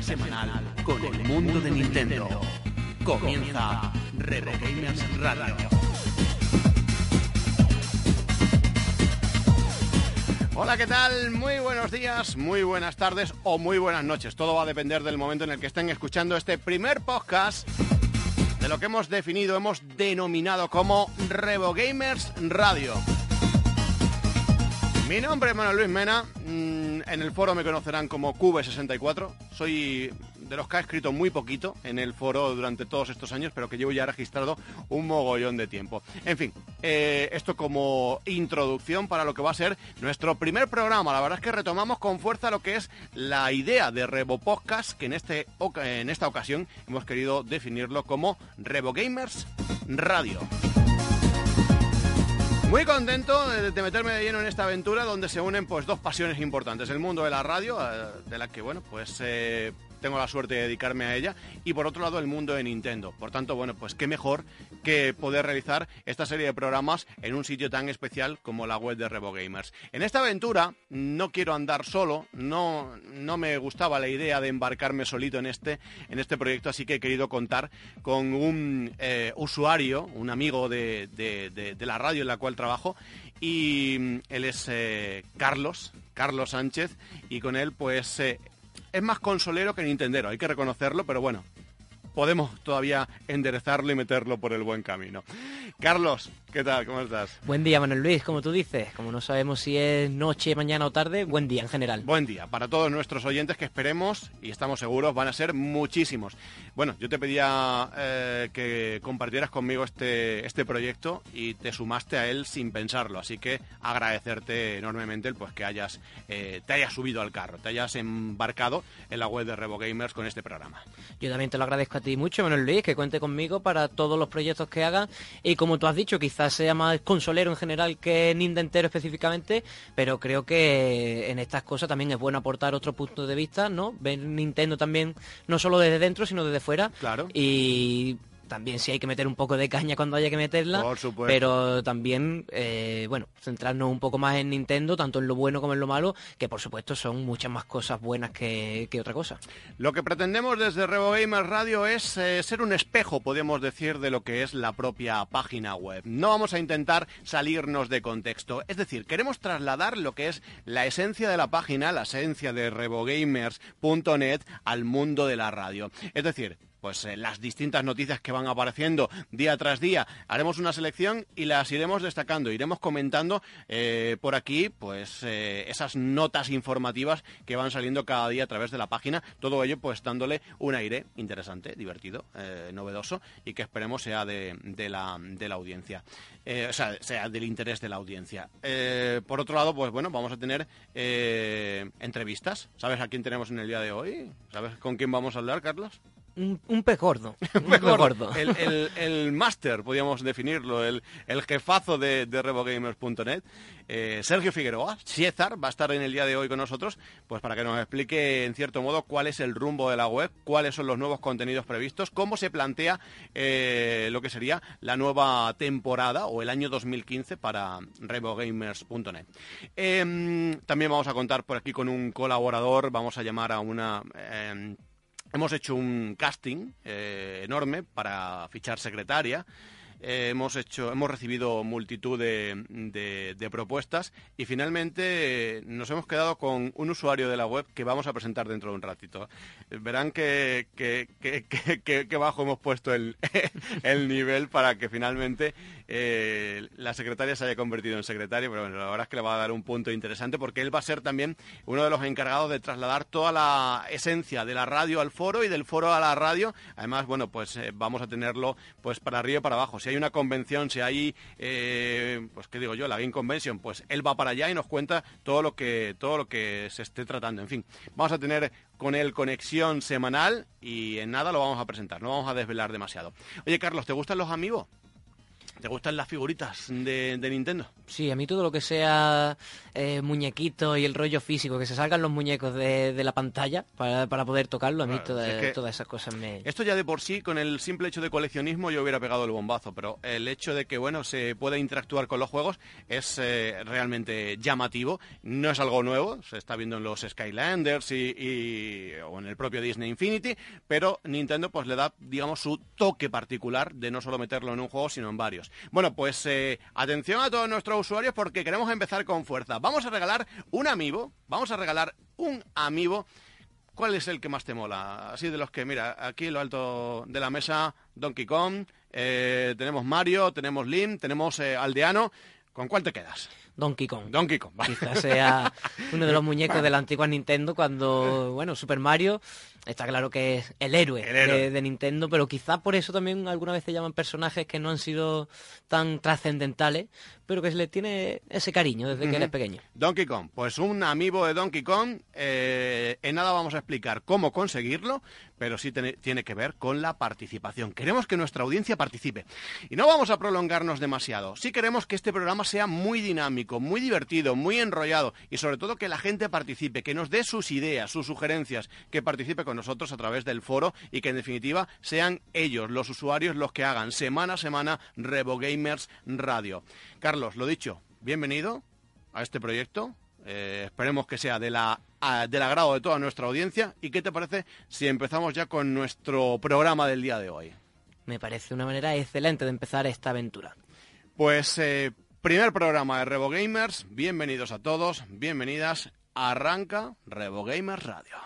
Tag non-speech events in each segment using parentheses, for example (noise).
semanal con el mundo de Nintendo. Comienza Retro Gamers Radio. Hola, ¿qué tal? Muy buenos días, muy buenas tardes o muy buenas noches. Todo va a depender del momento en el que estén escuchando este primer podcast de lo que hemos definido, hemos denominado como Revo Gamers Radio. Mi nombre es Manuel Luis Mena, en el foro me conocerán como Cube64, soy de los que ha escrito muy poquito en el foro durante todos estos años, pero que llevo ya registrado un mogollón de tiempo. En fin, eh, esto como introducción para lo que va a ser nuestro primer programa. La verdad es que retomamos con fuerza lo que es la idea de Revo Podcast, que en, este, en esta ocasión hemos querido definirlo como Revo Gamers Radio. Muy contento de, meterme de lleno en esta aventura donde se unen pues dos pasiones importantes. El mundo de la radio, eh, de la que bueno, pues eh, tengo la suerte de dedicarme a ella, y por otro lado el mundo de Nintendo. Por tanto, bueno, pues qué mejor que poder realizar esta serie de programas en un sitio tan especial como la web de Revo Gamers. En esta aventura no quiero andar solo, no, no me gustaba la idea de embarcarme solito en este, en este proyecto, así que he querido contar con un eh, usuario, un amigo de, la radio en la cual trabajo, y mm, él es eh, Carlos, Carlos Sánchez, y con él pues eh, es más consolero que Nintendero, hay que reconocerlo, pero bueno, podemos todavía enderezarlo y meterlo por el buen camino. Carlos, ¿qué tal? ¿Cómo estás? Buen día, Manuel Luis, como tú dices. Como no sabemos si es noche, mañana o tarde, buen día en general. Buen día para todos nuestros oyentes que esperemos y estamos seguros van a ser muchísimos. Bueno, yo te pedía eh, que compartieras conmigo este, este proyecto y te sumaste a él sin pensarlo, así que agradecerte enormemente el pues que hayas eh, te hayas subido al carro, te hayas embarcado en la web de Revo Gamers con este programa. Yo también te lo agradezco a ti mucho, Manuel Luis, que cuente conmigo para todos los proyectos que haga y como tú has dicho, quizás sea más consolero en general que Nintendo específicamente, pero creo que en estas cosas también es bueno aportar otro punto de vista, ¿no? Ver Nintendo también no solo desde dentro, sino desde fuera. Claro. Y también sí hay que meter un poco de caña cuando haya que meterla, Por supuesto. pero también, eh, bueno, centrarnos un poco más en Nintendo, tanto en lo bueno como en lo malo, que por supuesto son muchas más cosas buenas que, otra cosa. Lo que pretendemos desde Revo Gamer Radio es eh, ser un espejo, podemos decir, de lo que es la propia página web. No vamos a intentar salirnos de contexto, es decir, queremos trasladar lo que es la esencia de la página, la esencia de revogamers.net al mundo de la radio. Es decir, pues eh, las distintas noticias que van apareciendo día tras día. Haremos una selección y las iremos destacando, iremos comentando eh, por aquí pues eh, esas notas informativas que van saliendo cada día a través de la página. Todo ello pues dándole un aire interesante, divertido, novedoso y que esperemos sea de, la, de la, audiencia. o sea, sea del interés de la audiencia. por otro lado, pues bueno, vamos a tener entrevistas. ¿Sabes a quién tenemos en el día de hoy? ¿Sabes con quién vamos a hablar, Carlos? Un, un pez gordo. (laughs) un pez gordo. El, el, el máster, podríamos definirlo, el, el jefazo de, de RevoGamers.net. Eh, Sergio Figueroa, César, va a estar en el día de hoy con nosotros, pues para que nos explique en cierto modo cuál es el rumbo de la web, cuáles son los nuevos contenidos previstos, cómo se plantea eh, lo que sería la nueva temporada o el año 2015 para RevoGamers.net. Em, también vamos a contar por aquí con un colaborador, vamos a llamar a una... Em, Hemos hecho un casting eh, enorme para fichar secretaria. Eh, hemos hecho, hemos recibido multitud de, propuestas y finalmente eh, nos hemos quedado con un usuario de la web que vamos a presentar dentro de un ratito. verán que, bajo hemos puesto el, (laughs) el, nivel para que finalmente la secretaria se haya convertido en secretaria, pero bueno, la verdad es que le va a dar un punto interesante porque él va a ser también uno de los encargados de trasladar toda la esencia de la radio al foro y del foro a la radio. Además, bueno, pues vamos a tenerlo pues para arriba y para abajo hay una convención, si hay, eh, pues qué digo yo, la Game Convention, pues él va para allá y nos cuenta todo lo que todo lo que se esté tratando. En fin, vamos a tener con él conexión semanal y en nada lo vamos a presentar, no vamos a desvelar demasiado. Oye, Carlos, ¿te gustan los amigos? ¿Te gustan las figuritas de, Nintendo? Sí, a mí todo lo que sea eh, muñequito y el rollo físico, que se salgan los muñecos de, la pantalla para, poder tocarlo, a mí todas esas cosas me... Esto ya de por sí, con el simple hecho de coleccionismo, yo hubiera pegado el bombazo, pero el hecho de que, bueno, se pueda interactuar con los juegos es eh, realmente llamativo, no es algo nuevo, se está viendo en los Skylanders y, o en el propio Disney Infinity, pero Nintendo pues le da, digamos, su toque particular de no solo meterlo en un juego, sino en varios. Bueno, pues eh, atención a todos nuestros usuarios porque queremos empezar con fuerza. Vamos a regalar un amiibo, vamos a regalar un amiibo. ¿Cuál es el que más te mola? Así de los que, mira, aquí en lo alto de la mesa, Donkey Kong, eh, tenemos Mario, tenemos Lim, tenemos eh, Aldeano. ¿Con cuál te quedas? Donkey Kong. Donkey Kong. Quizás sea uno de los (laughs) muñecos de la antigua Nintendo cuando, bueno, Super Mario está claro que es el héroe, De, Nintendo, pero quizás por eso también alguna vez se llaman personajes que no han sido tan trascendentales, pero que se les tiene ese cariño desde que eres pequeño. Donkey Kong, pues un amigo de Donkey Kong, eh, en nada vamos a explicar cómo conseguirlo, pero sí tiene que ver con la participación. Queremos que nuestra audiencia participe. Y no vamos a prolongarnos demasiado. Sí queremos que este programa sea muy dinámico, muy divertido, muy enrollado y sobre todo que la gente participe, que nos dé sus ideas, sus sugerencias, que participe con nosotros a través del foro y que en definitiva sean ellos, los usuarios, los que hagan semana a semana Revo Gamers Radio. Carlos, lo dicho, bienvenido a este proyecto. Eh, esperemos que sea de la, del agrado de toda nuestra audiencia. ¿Y qué te parece si empezamos ya con nuestro programa del día de hoy? Me parece una manera excelente de empezar esta aventura. Pues eh, primer programa de Revo Gamers. Bienvenidos a todos, bienvenidas. Arranca Revo Gamers Radio.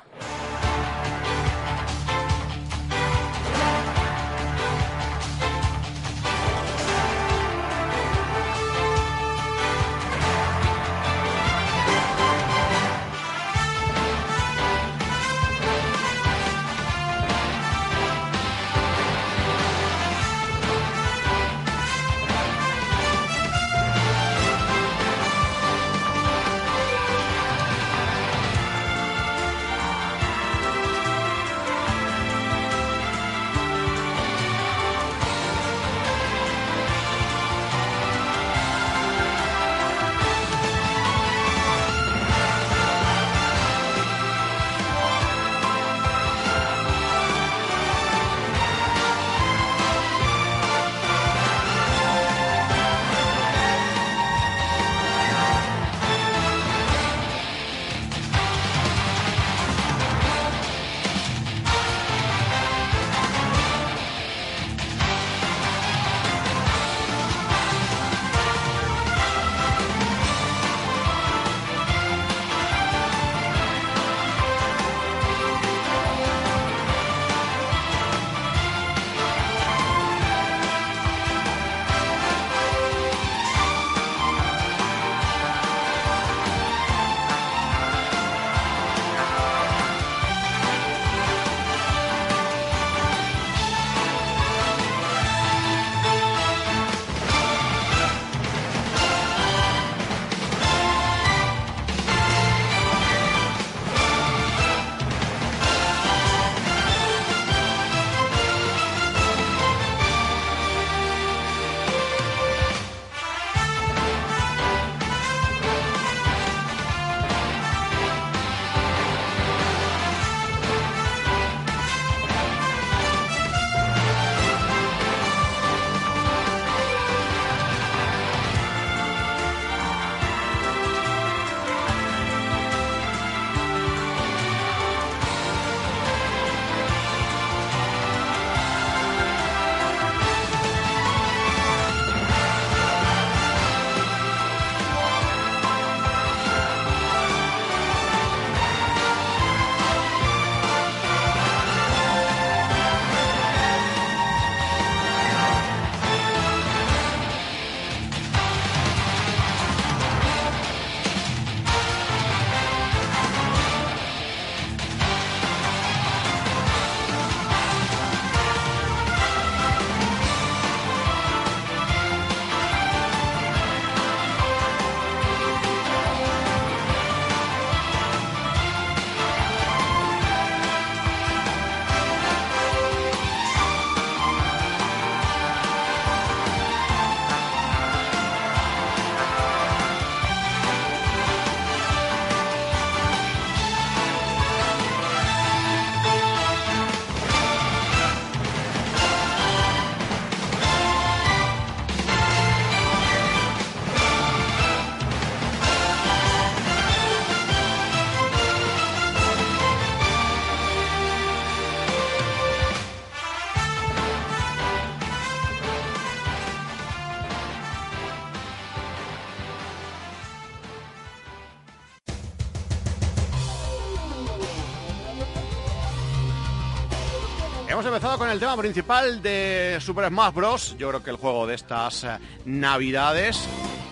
Empezado con el tema principal de Super Smash Bros. Yo creo que el juego de estas eh, navidades.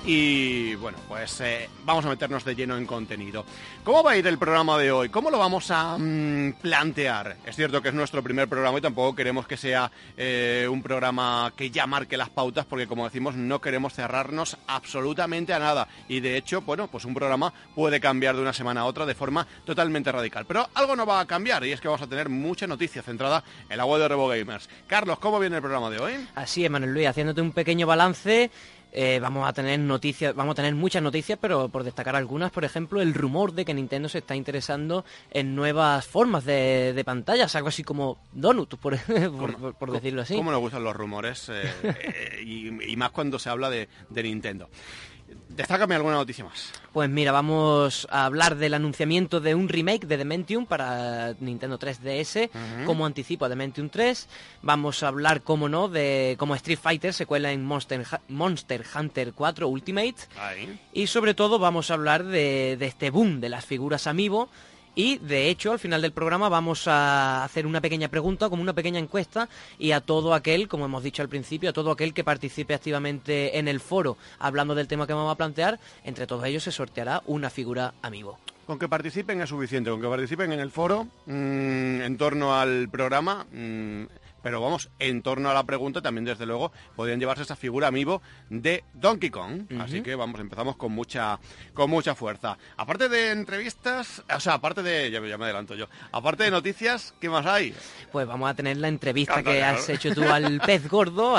Y bueno, pues eh, vamos a meternos de lleno en contenido. ¿Cómo va a ir el programa de hoy? ¿Cómo lo vamos a mm, plantear? Es cierto que es nuestro primer programa y tampoco queremos que sea eh, un programa que ya marque las pautas porque como decimos no queremos cerrarnos absolutamente a nada. Y de hecho, bueno, pues un programa puede cambiar de una semana a otra de forma totalmente radical. Pero algo no va a cambiar y es que vamos a tener mucha noticia centrada en la web de Revo Gamers. Carlos, ¿cómo viene el programa de hoy? Así es, Manuel Luis, haciéndote un pequeño balance eh, vamos a tener noticias, vamos a tener muchas noticias, pero por destacar algunas, por ejemplo, el rumor de que Nintendo se está interesando en nuevas formas de, pantallas, algo así como Donut, por, (laughs) decirlo así. ¿Cómo nos gustan los rumores? Eh, (laughs) eh, y, más cuando se habla de Nintendo. Destácame alguna noticia más. Pues mira, vamos a hablar del anunciamiento de un remake de Dementium para Nintendo 3DS como anticipo a Dementium 3. Vamos a hablar, como no, de cómo Street Fighter se cuela en Monster, Monster Hunter 4 Ultimate. Y sobre todo vamos a hablar de, de este boom de las figuras Amiibo y de hecho, al final del programa vamos a hacer una pequeña pregunta, como una pequeña encuesta, y a todo aquel, como hemos dicho al principio, a todo aquel que participe activamente en el foro hablando del tema que vamos a plantear, entre todos ellos se sorteará una figura amigo. Con que participen es suficiente, con que participen en el foro mm, en torno al programa. Mm, pero vamos, en torno a la pregunta también desde luego podrían llevarse esa figura amigo de Donkey Kong. Así que vamos, empezamos con mucha, con mucha fuerza. Aparte de entrevistas, o sea, aparte de, ya, me adelanto yo, aparte de noticias, ¿qué más hay? Pues vamos a tener la entrevista que has hecho tú al pez gordo,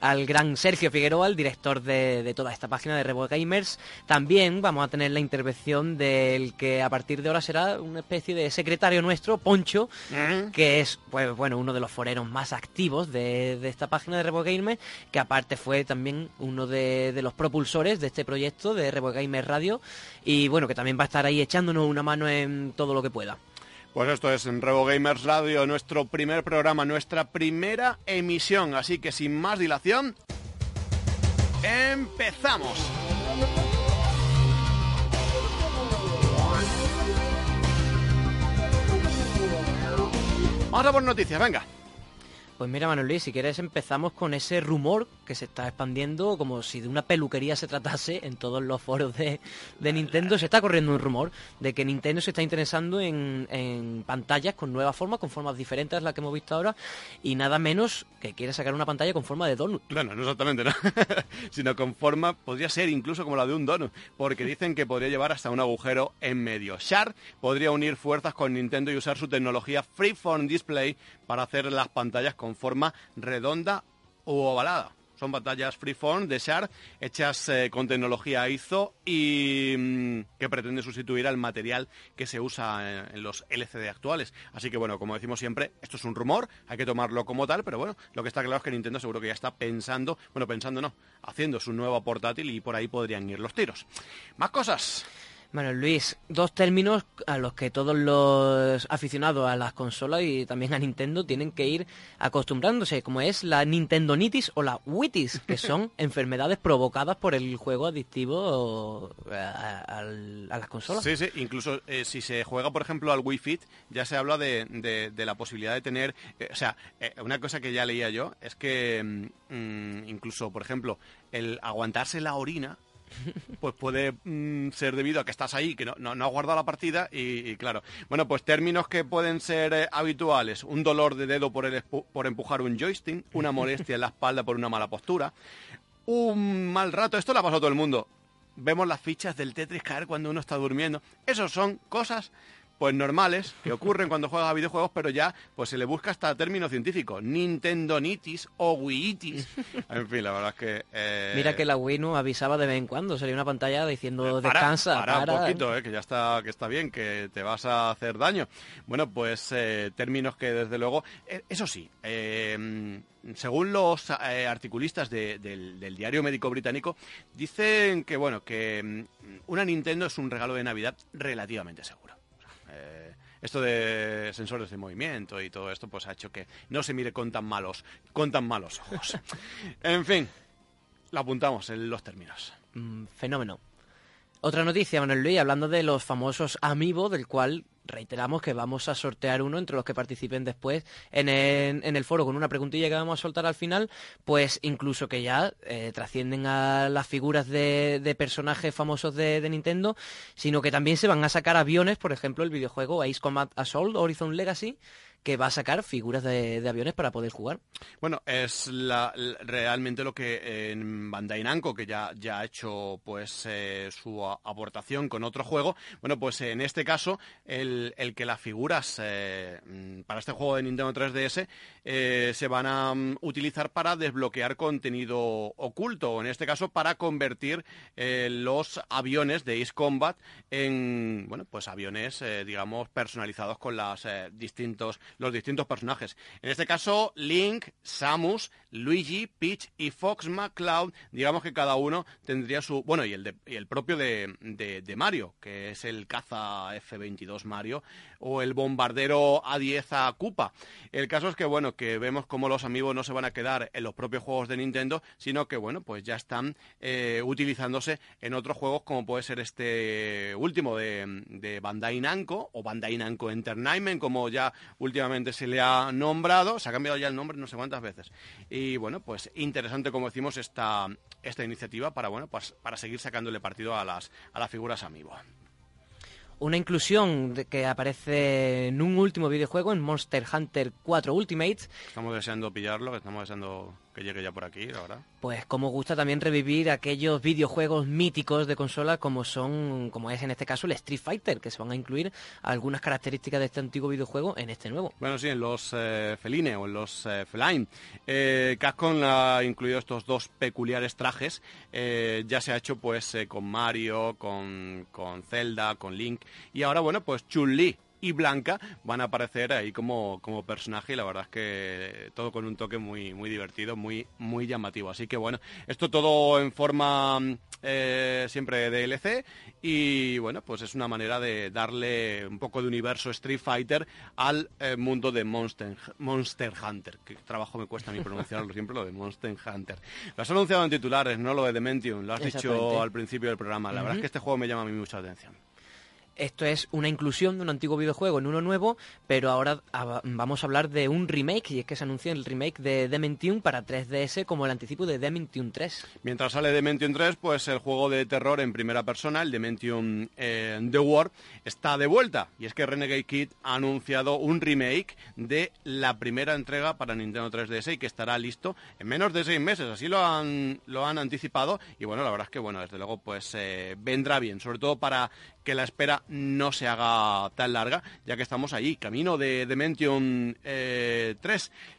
al gran Sergio Figueroa, el director de, toda esta página de Revo Gamers. También vamos a tener la intervención del que a partir de ahora será una especie de secretario nuestro, Poncho, mm. que es pues bueno uno de los foreros más activos de, esta página de Revo Gamers, que aparte fue también uno de, los propulsores de este proyecto de Revo Gamers Radio y bueno, que también va a estar ahí echándonos una mano en todo lo que pueda. Pues esto es Revo Gamers Radio, nuestro primer programa, nuestra primera emisión. Así que sin más dilación, empezamos. Vamos a por noticias, venga. Pues mira, Manuel Luis, si quieres empezamos con ese rumor que se está expandiendo como si de una peluquería se tratase en todos los foros de, Nintendo. Se está corriendo un rumor de que Nintendo se está interesando en, pantallas con nuevas formas, con formas diferentes a las que hemos visto ahora, y nada menos que quiere sacar una pantalla con forma de donut. Bueno, no exactamente, ¿no? (laughs) sino con forma, podría ser incluso como la de un donut, porque dicen que podría llevar hasta un agujero en medio. Sharp podría unir fuerzas con Nintendo y usar su tecnología Freeform Display para hacer las pantallas con forma redonda u ovalada. Son pantallas freeform de Sharp hechas eh, con tecnología ISO y mm, que pretende sustituir al material que se usa en, los LCD actuales. Así que bueno, como decimos siempre, esto es un rumor, hay que tomarlo como tal, pero bueno, lo que está claro es que Nintendo seguro que ya está pensando, bueno, pensando no, haciendo su nuevo portátil y por ahí podrían ir los tiros. Más cosas. Bueno, Luis, dos términos a los que todos los aficionados a las consolas y también a Nintendo tienen que ir acostumbrándose, como es la Nintendonitis o la Witis, que (laughs) son enfermedades provocadas por el juego adictivo a, las consolas. Sí, sí, incluso eh, si se juega, por ejemplo, al Wii Fit, ya se habla de, la posibilidad de tener, eh, o sea, eh, una cosa que ya leía yo es que mm, mm, incluso, por ejemplo, el aguantarse la orina pues puede mm, ser debido a que estás ahí, que no, no, has guardado la partida y, claro. Bueno, pues términos que pueden ser eh, habituales. Un dolor de dedo por, el, por empujar un joystick, una molestia en la espalda por una mala postura, un mal rato. Esto le ha pasado a todo el mundo. Vemos las fichas del Tetris caer cuando uno está durmiendo. Esos son cosas pues normales que ocurren cuando juegas a videojuegos, pero ya pues se le busca hasta término científico, Nintendonitis o Wiitis. En fin, la verdad es que... Eh, Mira que la Wii no avisaba de vez en cuando, salía una pantalla diciendo eh, descansa, para, un poquito, eh, que ya está, que está bien, que te vas a hacer daño. Bueno, pues términos que desde luego... eso sí, según los articulistas del, del, diario médico británico, dicen que bueno que mm, una Nintendo es un regalo de Navidad relativamente seguro esto de sensores de movimiento y todo esto pues ha hecho que no se mire con tan malos, con tan malos ojos. (laughs) en fin, lo apuntamos en los términos. Mm, fenómeno. Otra noticia, Manuel Luis, hablando de los famosos Amiibo, del cual reiteramos que vamos a sortear uno entre los que participen después en el, foro con una preguntilla que vamos a soltar al final, pues incluso que ya eh, trascienden a las figuras de, personajes famosos de, Nintendo, sino que también se van a sacar aviones, por ejemplo, el videojuego Ace Combat Assault Horizon Legacy, que va a sacar figuras de, aviones para poder jugar. Bueno, es realmente lo que en Bandai Namco, que ya, ya ha hecho pues eh, su aportación con otro juego, bueno, pues en este caso el, que las figuras eh, para este juego de Nintendo 3DS eh, se van a mm, utilizar para desbloquear contenido oculto, en este caso para convertir los aviones de Ace Combat en, bueno, pues aviones, digamos, personalizados con las distintos los distintos personajes. En este caso, Link, Samus, Luigi, Peach y Fox McCloud, digamos que cada uno tendría su... Bueno, y el, el propio de, de, Mario, que es el caza F-22 Mario, o el bombardero A-10 a Koopa. El caso es que, bueno, que vemos cómo los amigos no se van a quedar en los propios juegos de Nintendo, sino que, bueno, pues ya están eh, utilizándose en otros juegos como puede ser este último de, de Bandai Namco o Bandai Namco Entertainment, como ya últimamente se le ha nombrado, se ha cambiado ya el nombre no sé cuántas veces. Y bueno, pues interesante, como decimos, esta, esta iniciativa para, bueno, pues, para seguir sacándole partido a las, a las figuras amiibo una inclusión que aparece en un último videojuego, en Monster Hunter 4 Ultimate. Estamos deseando pillarlo, estamos deseando que llegue ya por aquí, la verdad. Pues como gusta también revivir aquellos videojuegos míticos de consola como son, como es en este caso el Street Fighter, que se van a incluir algunas características de este antiguo videojuego en este nuevo. Bueno, sí, en los eh, Feline o en los eh, Feline. Eh, Capcom ha incluido estos dos peculiares trajes. Eh, ya se ha hecho pues con Mario, con, con Zelda, con Link. Y ahora, bueno, pues Chun-Li y Blanca van a aparecer ahí como, como personaje y la verdad es que todo con un toque muy, muy divertido, muy, muy llamativo. Así que bueno, esto todo en forma eh, siempre de DLC y bueno, pues es una manera de darle un poco de universo Street Fighter al eh, mundo de Monster, Monster Hunter. Que trabajo me cuesta a mí pronunciarlo siempre, lo de Monster Hunter. Lo has anunciado en titulares, ¿no? Lo de Dementium, lo has dicho al principio del programa. La verdad es que este juego me llama a mí mucha atención esto es una inclusión de un antiguo videojuego en uno nuevo, pero ahora vamos a hablar de un remake, y es que se anunció el remake de Dementium para 3DS como el anticipo de Dementium 3. Mientras sale Dementium 3, pues el juego de terror en primera persona, el Dementium eh, The War, está de vuelta. Y es que Renegade Kid ha anunciado un remake de la primera entrega para Nintendo 3DS y que estará listo en menos de seis meses. Así lo han, lo han anticipado. Y bueno, la verdad es que, bueno, desde luego, pues eh, vendrá bien, sobre todo para que la espera no se haga tan larga, ya que estamos ahí, camino de Dementium 3. Eh,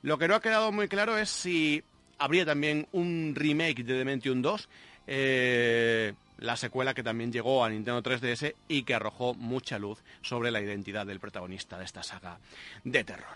Lo que no ha quedado muy claro es si habría también un remake de Dementium 2, eh, la secuela que también llegó a Nintendo 3DS y que arrojó mucha luz sobre la identidad del protagonista de esta saga de terror.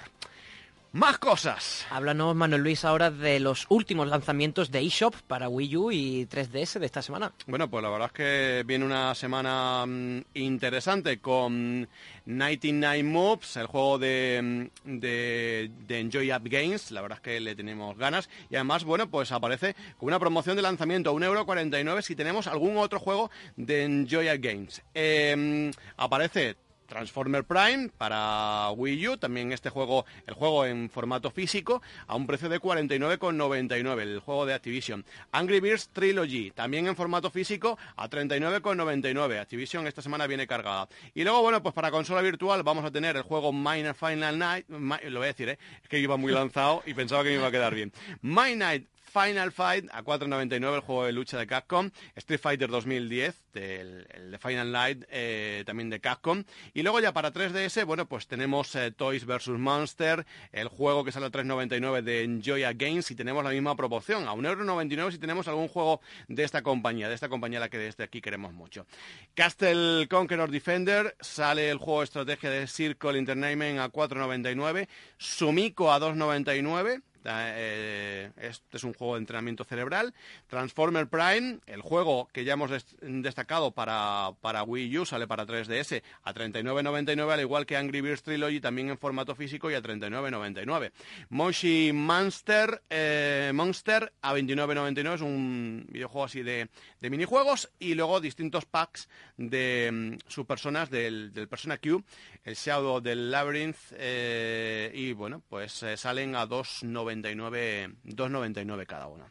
Más cosas. Háblanos, Manuel Luis, ahora de los últimos lanzamientos de eShop para Wii U y 3DS de esta semana. Bueno, pues la verdad es que viene una semana mm, interesante con 99 Moves, el juego de, mm, de, de, Enjoy Up Games. La verdad es que le tenemos ganas. Y además, bueno, pues aparece con una promoción de lanzamiento a 1,49€ si tenemos algún otro juego de Enjoy Up Games. Eh, aparece Transformer Prime para Wii U, también este juego, el juego en formato físico, a un precio de 49,99, el juego de Activision. Angry Birds Trilogy, también en formato físico, a 39,99. Activision esta semana viene cargada. Y luego, bueno, pues para consola virtual vamos a tener el juego Minor Final Night, lo voy a decir, ¿eh? es que iba muy lanzado y pensaba que me iba a quedar bien. My Night Final Fight a 4.99 el juego de lucha de Capcom, Street Fighter 2010, el, de Final Night eh, también de Capcom, y luego ya para 3DS, bueno, pues tenemos eh, Toys vs. Monster, el juego que sale a 3.99 de Enjoy a Games y tenemos la misma proporción, a 1,99€ si tenemos algún juego de esta compañía, de esta compañía a la que desde aquí queremos mucho. Castle Conqueror Defender, sale el juego de estrategia de Circle Entertainment a 4.99, Sumiko a 2.99, Este es un juego de entrenamiento cerebral. Transformer Prime, el juego que ya hemos destacado para, para Wii U, sale para 3DS a 39.99, al igual que Angry Birds Trilogy, también en formato físico y a 39.99. Moshi Monster, eh, Monster a 29.99, es un videojuego así de, de, minijuegos. Y luego distintos packs de mm, sus personas del, Persona Q, el Shadow del Labyrinth, eh, y bueno, pues salen a 2.99 2.99 cada uno.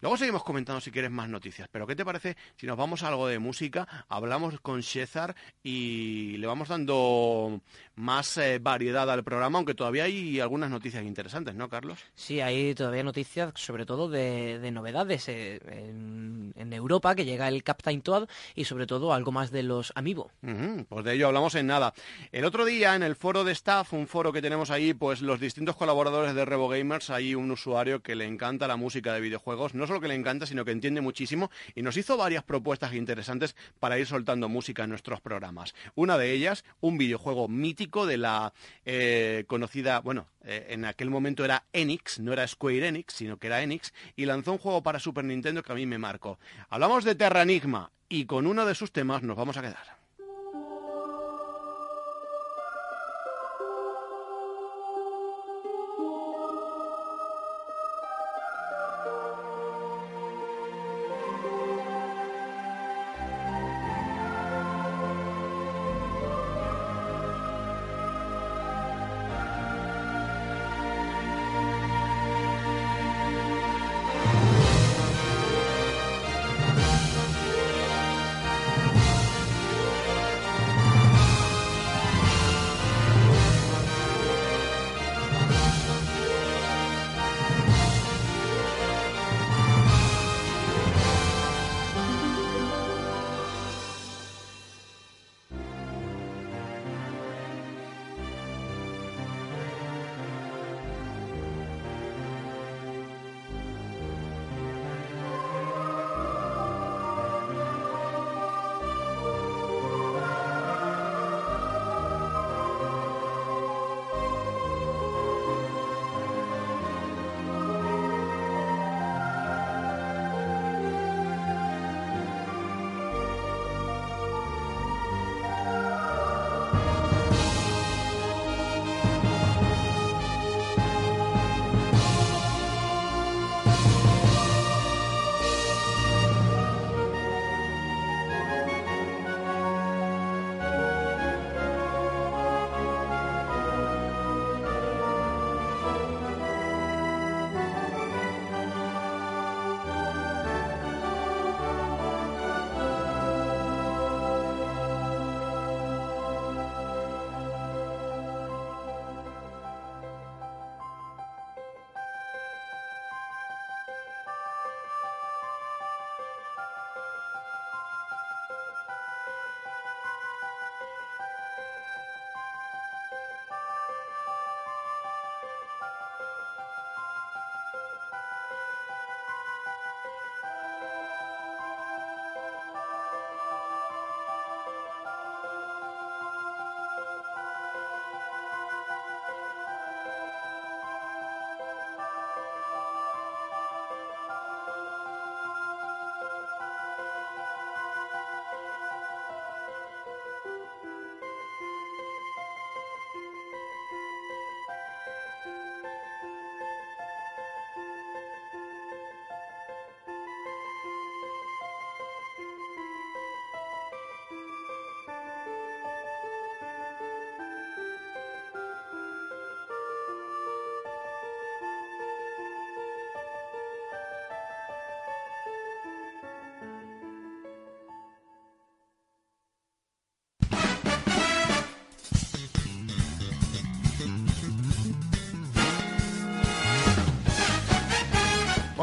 Luego seguimos comentando si quieres más noticias, pero ¿qué te parece si nos vamos a algo de música, hablamos con César y le vamos dando más eh, variedad al programa, aunque todavía hay algunas noticias interesantes, ¿no, Carlos? Sí, hay todavía noticias, sobre todo de, novedades en, Europa, que llega el Captain Toad y sobre todo algo más de los Amiibo. pues de ello hablamos en nada. El otro día en el foro de staff, un foro que tenemos ahí, pues los distintos colaboradores de Revo Gamers, un usuario que le encanta la música de videojuegos, no solo que le encanta, sino que entiende muchísimo y nos hizo varias propuestas interesantes para ir soltando música en nuestros programas. Una de ellas, un videojuego mítico de la eh, conocida, bueno, eh, en aquel momento era Enix, no era Square Enix, sino que era Enix, y lanzó un juego para Super Nintendo que a mí me marcó. Hablamos de Terranigma y con uno de sus temas nos vamos a quedar.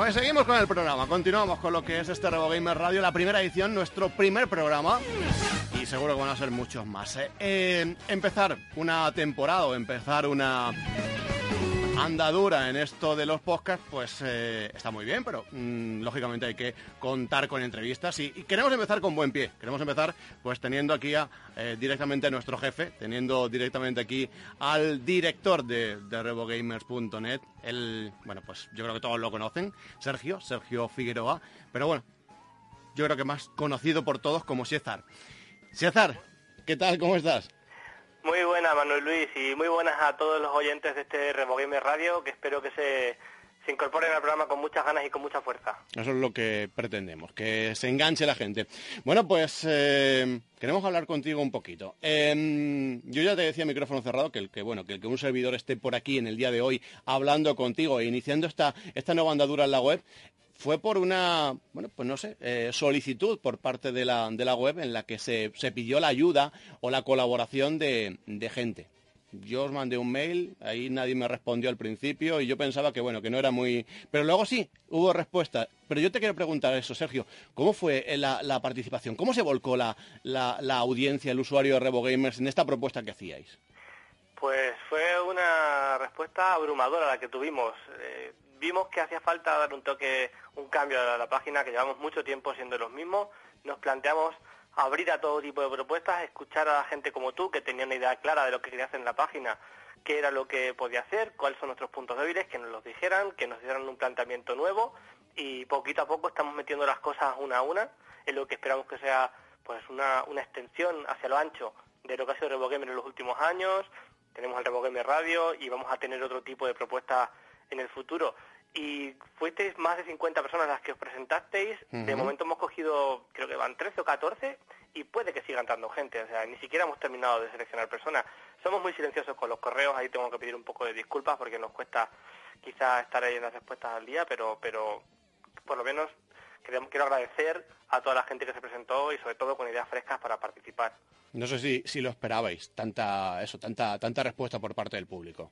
Pues seguimos con el programa, continuamos con lo que es este Revo Gamer Radio, la primera edición, nuestro primer programa. Y seguro que van a ser muchos más. ¿eh? Eh, empezar una temporada o empezar una andadura en esto de los podcasts, pues eh, está muy bien, pero mm, lógicamente hay que contar con entrevistas y, queremos empezar con buen pie. Queremos empezar pues teniendo aquí eh, directamente a nuestro jefe, teniendo directamente aquí al director de, de RevoGamers.net. El, bueno, pues yo creo que todos lo conocen, Sergio, Sergio Figueroa, pero bueno, yo creo que más conocido por todos como César. César, ¿qué tal? ¿Cómo estás? Muy buenas, Manuel Luis, y muy buenas a todos los oyentes de este Revogame Radio, que espero que se, se incorporen al programa con muchas ganas y con mucha fuerza. Eso es lo que pretendemos, que se enganche la gente. Bueno, pues eh, queremos hablar contigo un poquito. Em, yo ya te decía micrófono cerrado que el que bueno que el que un servidor esté por aquí en el día de hoy hablando contigo e iniciando esta esta nueva andadura en la web fue por una, bueno, pues no sé, eh, solicitud por parte de la, de la web en la que se, se pidió la ayuda o la colaboración de, de, gente. Yo os mandé un mail, ahí nadie me respondió al principio y yo pensaba que bueno, que no era muy... Pero luego sí, hubo respuesta. Pero yo te quiero preguntar eso, Sergio, ¿cómo fue la, la participación? ¿Cómo se volcó la, la, la, audiencia, el usuario de RevoGamers en esta propuesta que hacíais? Pues fue una respuesta abrumadora la que tuvimos. Eh, vimos que hacía falta dar un toque, un cambio a la página, que llevamos mucho tiempo siendo los mismos. Nos planteamos abrir a todo tipo de propuestas, escuchar a la gente como tú, que tenía una idea clara de lo que quería hacer en la página, qué era lo que podía hacer, cuáles son nuestros puntos débiles, que nos los dijeran, que nos dieran un planteamiento nuevo y poquito a poco estamos metiendo las cosas una a una en lo que esperamos que sea pues una, una extensión hacia lo ancho de lo que ha sido RevoGamer en los últimos años. Tenemos el RevoGamer Radio y vamos a tener otro tipo de propuestas en el futuro y fuisteis más de 50 personas las que os presentasteis. De momento hemos cogido, creo que van 13 o 14 y puede que sigan dando gente. O sea, ni siquiera hemos terminado de seleccionar personas. Somos muy silenciosos con los correos, ahí tengo que pedir un poco de disculpas porque nos cuesta quizás estar ahí en las respuestas al día, pero, pero por lo menos quiero, quiero agradecer a toda la gente que se presentó y sobre todo con ideas frescas para participar. No sé si, si lo esperabais, tanta, eso, tanta, tanta respuesta por parte del público.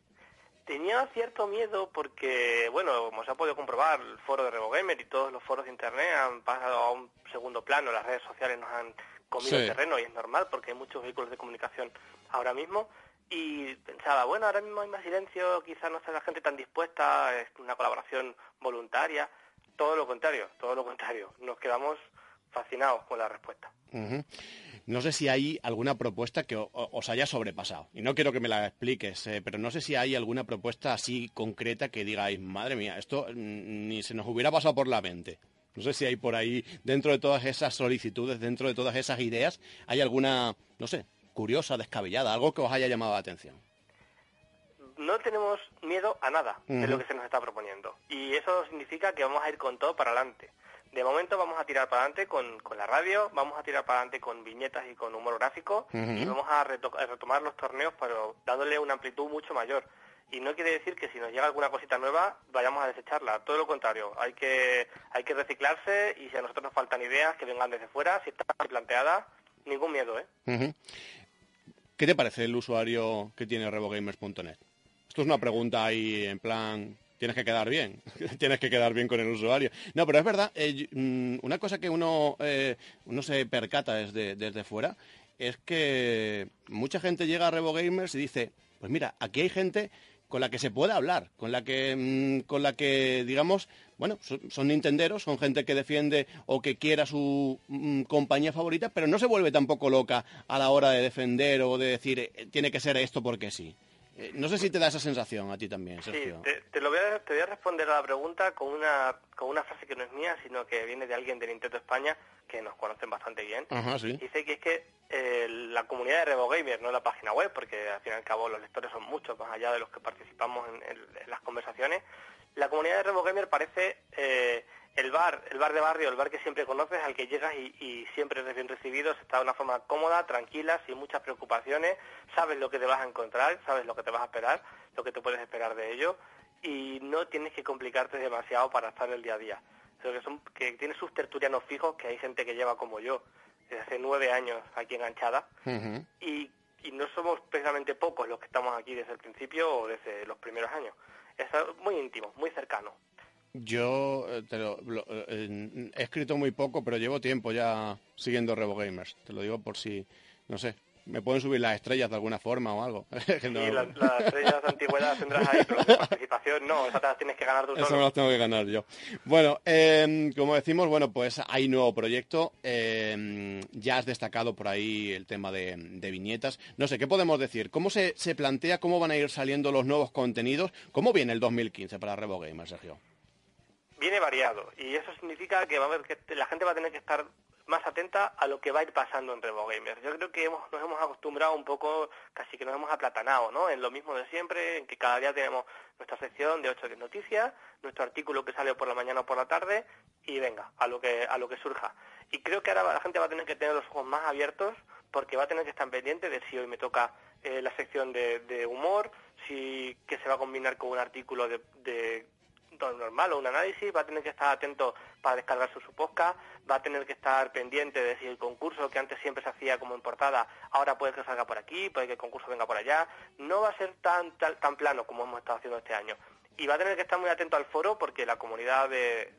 Tenía cierto miedo porque, bueno, como se ha podido comprobar, el foro de RevoGamer y todos los foros de Internet han pasado a un segundo plano, las redes sociales nos han comido sí. el terreno y es normal porque hay muchos vehículos de comunicación ahora mismo y pensaba, bueno, ahora mismo hay más silencio, quizás no está la gente tan dispuesta, es una colaboración voluntaria, todo lo contrario, todo lo contrario, nos quedamos fascinados con la respuesta. Uh -huh. No sé si hay alguna propuesta que os haya sobrepasado. Y no quiero que me la expliques, eh, pero no sé si hay alguna propuesta así concreta que digáis, madre mía, esto ni se nos hubiera pasado por la mente. No sé si hay por ahí, dentro de todas esas solicitudes, dentro de todas esas ideas, hay alguna, no sé, curiosa, descabellada, algo que os haya llamado la atención. No tenemos miedo a nada uh -huh. de lo que se nos está proponiendo. Y eso significa que vamos a ir con todo para adelante. De momento vamos a tirar para adelante con, con, la radio, vamos a tirar para adelante con viñetas y con humor gráfico uh -huh. y vamos a, reto a, retomar los torneos pero dándole una amplitud mucho mayor. Y no quiere decir que si nos llega alguna cosita nueva vayamos a desecharla, todo lo contrario, hay que, hay que reciclarse y si a nosotros nos faltan ideas que vengan desde fuera, si están planteadas, ningún miedo, ¿eh? Uh -huh. ¿Qué te parece el usuario que tiene RevoGamers.net? Esto es una pregunta ahí en plan tienes que quedar bien, (laughs) tienes que quedar bien con el usuario. No, pero es verdad, eh, mm, una cosa que uno, eh, se percata desde, desde fuera es que mucha gente llega a RevoGamers y dice, pues mira, aquí hay gente con la que se puede hablar, con la que, mmm, con la que digamos, bueno, son, nintenderos, son gente que defiende o que quiera su mmm, compañía favorita, pero no se vuelve tampoco loca a la hora de defender o de decir, eh, tiene que ser esto porque sí. Eh, no sé si te da esa sensación a ti también, Sergio. Sí, te, te, lo voy a, te voy a responder a la pregunta con una, con una frase que no es mía, sino que viene de alguien de Nintendo España, que nos conocen bastante bien. Ajá, sí. Dice que es que eh, la comunidad de RevoGamer, no la página web, porque al fin y al cabo los lectores son muchos, más allá de los que participamos en, en, en las conversaciones, la comunidad de RevoGamer parece... Eh, el bar, el bar de barrio, el bar que siempre conoces, al que llegas y, y siempre eres bien recibido, se está de una forma cómoda, tranquila, sin muchas preocupaciones, sabes lo que te vas a encontrar, sabes lo que te vas a esperar, lo que te puedes esperar de ello, y no tienes que complicarte demasiado para estar el día a día. Creo que, son, que tienes sus tertulianos fijos, que hay gente que lleva como yo, desde hace nueve años aquí enganchada, uh -huh. y, y no somos precisamente pocos los que estamos aquí desde el principio o desde los primeros años. Es muy íntimo, muy cercano. Yo eh, te lo, lo, eh, he escrito muy poco, pero llevo tiempo ya siguiendo RevoGamers. Te lo digo por si, no sé, me pueden subir las estrellas de alguna forma o algo. (laughs) Sí, las, estrellas de antigüedad tendrás ahí, pero de participación no, esas las tienes que ganar tú solo. Eso me las tengo que ganar yo. Bueno, em, como decimos, bueno, pues hay nuevo proyecto. Em, ya has destacado por ahí el tema de, viñetas. No sé, ¿qué podemos decir? ¿Cómo se, se plantea, cómo van a ir saliendo los nuevos contenidos? ¿Cómo viene el 2015 para Revo Gamer, Sergio? Viene variado y eso significa que va a haber que la gente va a tener que estar más atenta a lo que va a ir pasando en Revo Gamers. Yo creo que nos hemos acostumbrado un poco, casi que nos hemos aplatanado, ¿no? En lo mismo de siempre, en que cada día tenemos nuestra sección de 8 de noticias, nuestro artículo que sale por la mañana o por la tarde y venga, a lo que a lo que surja. Y creo que ahora la gente va a tener que tener los ojos más abiertos porque va a tener que estar pendiente de si hoy me toca eh, la sección de, humor, si que se va a combinar con un artículo de normal o un análisis, va a tener que estar atento para descargar su, podcast, va a tener que estar pendiente de si el concurso que antes siempre se hacía como en portada, ahora puede que salga por aquí, puede que el concurso venga por allá, no va a ser tan, tan, plano como hemos estado haciendo este año. Y va a tener que estar muy atento al foro porque la comunidad de,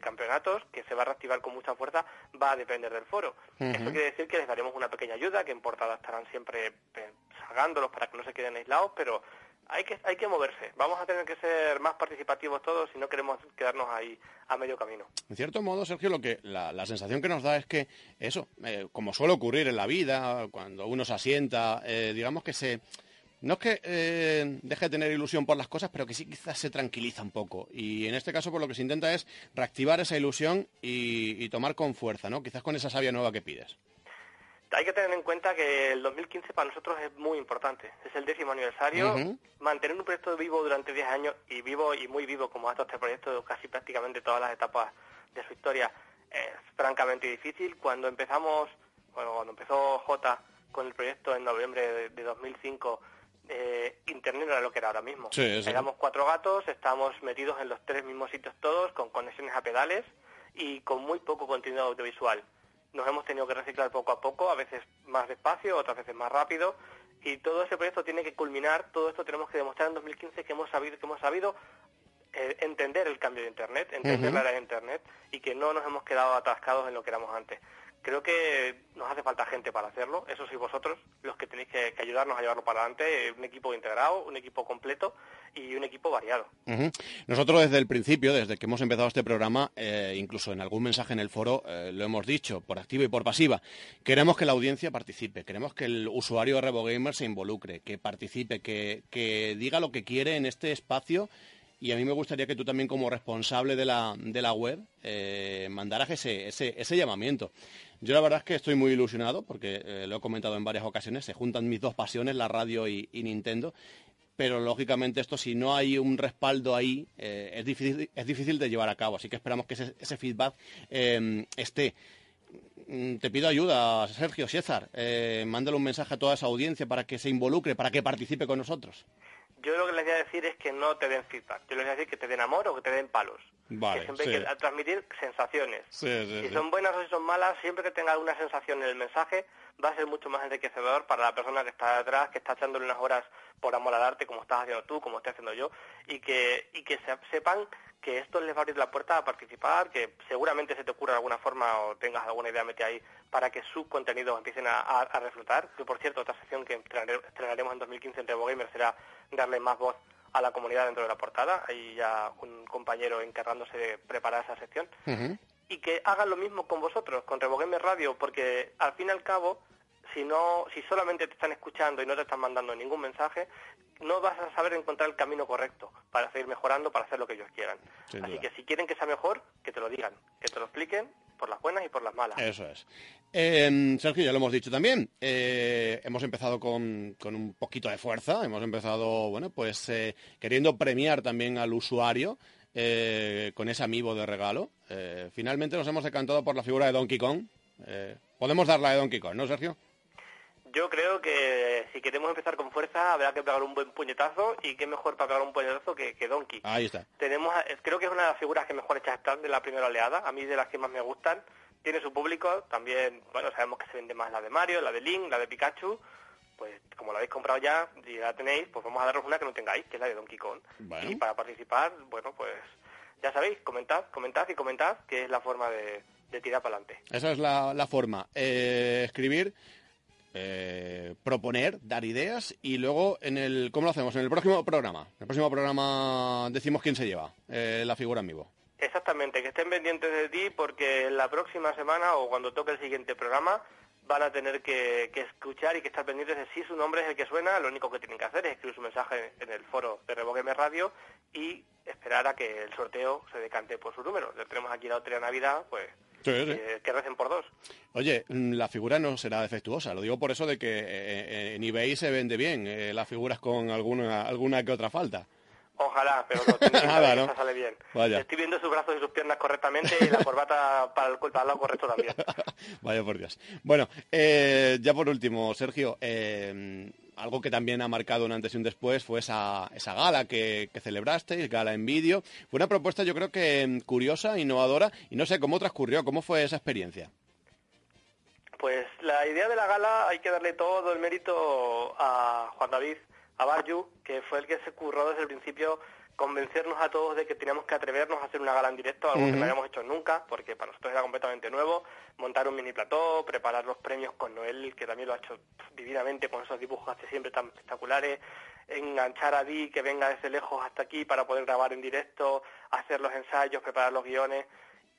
campeonatos, que se va a reactivar con mucha fuerza, va a depender del foro. Eso quiere decir que les daremos una pequeña ayuda, que en portada estarán siempre eh, salgándolos para que no se queden aislados, pero hay que, hay que moverse. Vamos a tener que ser más participativos todos si no queremos quedarnos ahí a medio camino. En cierto modo, Sergio, lo que la, sensación que nos da es que eso, eh, como suele ocurrir en la vida, cuando uno se asienta, eh, digamos que se... No es que eh, deje de tener ilusión por las cosas, pero que sí quizás se tranquiliza un poco. Y en este caso, por lo que se intenta es reactivar esa ilusión y, y tomar con fuerza, ¿no? Quizás con esa savia nueva que pides. Hay que tener en cuenta que el 2015 para nosotros es muy importante. Es el décimo aniversario. Mantener un proyecto vivo durante 10 años y vivo y muy vivo como ha estado este proyecto casi prácticamente todas las etapas de su historia es francamente difícil. Cuando empezamos, bueno, cuando empezó J con el proyecto en noviembre de, 2005, eh, Internet no era lo que era ahora mismo. Éramos cuatro gatos, estábamos metidos en los tres mismos sitios todos, con conexiones a pedales y con muy poco contenido audiovisual nos hemos tenido que reciclar poco a poco, a veces más despacio, otras veces más rápido, y todo ese proyecto tiene que culminar, todo esto tenemos que demostrar en 2015 que hemos sabido, que hemos sabido eh, entender el cambio de Internet, entender la era de Internet, y que no nos hemos quedado atascados en lo que éramos antes. Creo que nos hace falta gente para hacerlo, eso sí vosotros los que tenéis que, ayudarnos a llevarlo para adelante, un equipo integrado, un equipo completo y un equipo variado. Nosotros desde el principio, desde que hemos empezado este programa, eh, incluso en algún mensaje en el foro, eh, lo hemos dicho, por activa y por pasiva, queremos que la audiencia participe, queremos que el usuario de RevoGamer se involucre, que participe, que, diga lo que quiere en este espacio y a mí me gustaría que tú también como responsable de la, de la web eh, mandaras ese, ese, llamamiento. Yo la verdad es que estoy muy ilusionado porque eh, lo he comentado en varias ocasiones, se juntan mis dos pasiones, la radio y, Nintendo, pero lógicamente esto si no hay un respaldo ahí eh, es, difícil, de llevar a cabo, así que esperamos que ese, feedback em, esté. Mm, te pido ayuda, Sergio César, eh, mándale un mensaje a toda esa audiencia para que se involucre, para que participe con nosotros. Yo lo que les voy a decir es que no te den feedback. Yo les voy a decir que te den amor o que te den palos. Vale, que siempre hay que transmitir sensaciones. si son buenas o si son malas, siempre que tenga alguna sensación en el mensaje, va a ser mucho más enriquecedor para la persona que está detrás, que está echándole unas horas por amor al arte, como estás haciendo tú, como estoy haciendo yo, y que, y que sepan que esto les va a abrir la puerta a participar, que seguramente se te ocurra de alguna forma o tengas alguna idea metida ahí para que sus contenidos empiecen a, a, reflotar. Que por cierto, otra sección que estrenaremos en 2015 entre Gamer será darle más voz a la comunidad dentro de la portada. Hay ya un compañero encargándose de preparar esa sección. Y que hagan lo mismo con vosotros, con Revogamer Radio, porque al fin y al cabo si no, si solamente te están escuchando y no te están mandando ningún mensaje, no vas a saber encontrar el camino correcto para seguir mejorando, para hacer lo que ellos quieran. Así que si quieren que sea mejor, que te lo digan, que te lo expliquen por las buenas y por las malas. Eso es. Eh, Sergio, ya lo hemos dicho también, eh, hemos empezado con, un poquito de fuerza, hemos empezado, bueno, pues eh, queriendo premiar también al usuario con ese amigo de regalo. finalmente nos hemos decantado por la figura de Donkey Kong. podemos darla de Donkey Kong, ¿no, Sergio? Yo creo que si queremos empezar con fuerza habrá que pegar un buen puñetazo y qué mejor para pegar un puñetazo que, Donkey. Ahí está. Tenemos, creo que es una de las figuras que mejor hechas están de la primera oleada, a mí de las que más me gustan. Tiene su público, también, bueno, sabemos que se vende más la de Mario, la de Link, la de Pikachu. Pues como la habéis comprado ya y la tenéis, pues vamos a daros una que no tengáis, que es la de Donkey Kong. Y para participar, bueno, pues ya sabéis, comentad, comentad y comentad, que es la forma de, tirar para adelante. Esa es la, forma. Eh, escribir eh, proponer, dar ideas y luego en el ¿cómo lo hacemos? En el próximo programa. En el próximo programa decimos quién se lleva eh, la figura en vivo. Exactamente, que estén pendientes de ti porque la próxima semana o cuando toque el siguiente programa van a tener que, escuchar y que estar pendientes de si su nombre es el que suena, lo único que tienen que hacer es escribir su mensaje en el foro de Revoqueme Radio y esperar a que el sorteo se decante por su número. Ya tenemos aquí la otra Navidad, pues Que, recen por dos. Oye, mm, la figura no será defectuosa, lo digo por eso de que eh, eh, en eBay se vende bien eh, las figuras con alguna, alguna que otra falta. Ojalá, pero no, (laughs) Nada, ¿no? sale bien. Estoy viendo sus brazos y sus piernas correctamente y la corbata (laughs) para el, para el lado correcto también. (laughs) Vaya por Dios. Bueno, eh, ya por último, Sergio, eh, algo que también ha marcado un antes y un después fue esa, esa gala que, que celebrasteis, gala en vídeo. Fue una propuesta yo creo que mm, curiosa, innovadora y no sé cómo transcurrió, cómo fue esa experiencia. Pues la idea de la gala hay que darle todo el mérito a Juan David a Barju, que fue el que se curró desde el principio convencernos a todos de que teníamos que atrevernos a hacer una gala en directo, algo que no habíamos hecho nunca, porque para nosotros era completamente nuevo, montar un mini plató, preparar los premios con Noel, que también lo ha hecho divinamente con esos dibujos hace siempre tan espectaculares, enganchar a Di que venga desde lejos hasta aquí para poder grabar en directo, hacer los ensayos, preparar los guiones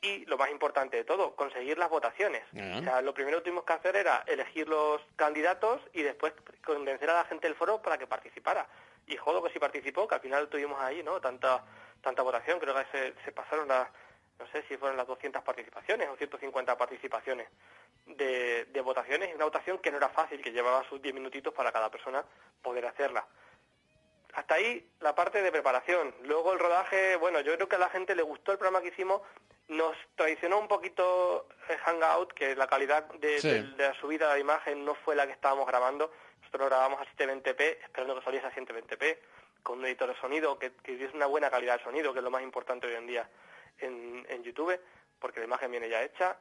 y lo más importante de todo, conseguir las votaciones. O sea, lo primero que tuvimos que hacer era elegir los candidatos y después convencer a la gente del foro para que participara. Y jodo que sí participó, que al final tuvimos ahí, ¿no? Tanta tanta votación, creo que se, se pasaron las, no sé si fueron las 200 participaciones o 150 participaciones de, de votaciones, una votación que no era fácil, que llevaba sus 10 minutitos para cada persona poder hacerla. Hasta ahí la parte de preparación. Luego el rodaje, bueno, yo creo que a la gente le gustó el programa que hicimos nos traicionó un poquito el Hangout, que la calidad de, la subida de la imagen no fue la que estábamos grabando. Nosotros lo grabamos a 720p, esperando que saliese a 120p, con un editor de sonido que, que diese una buena calidad de sonido, que es lo más importante hoy en día en, en YouTube, porque la imagen viene ya hecha.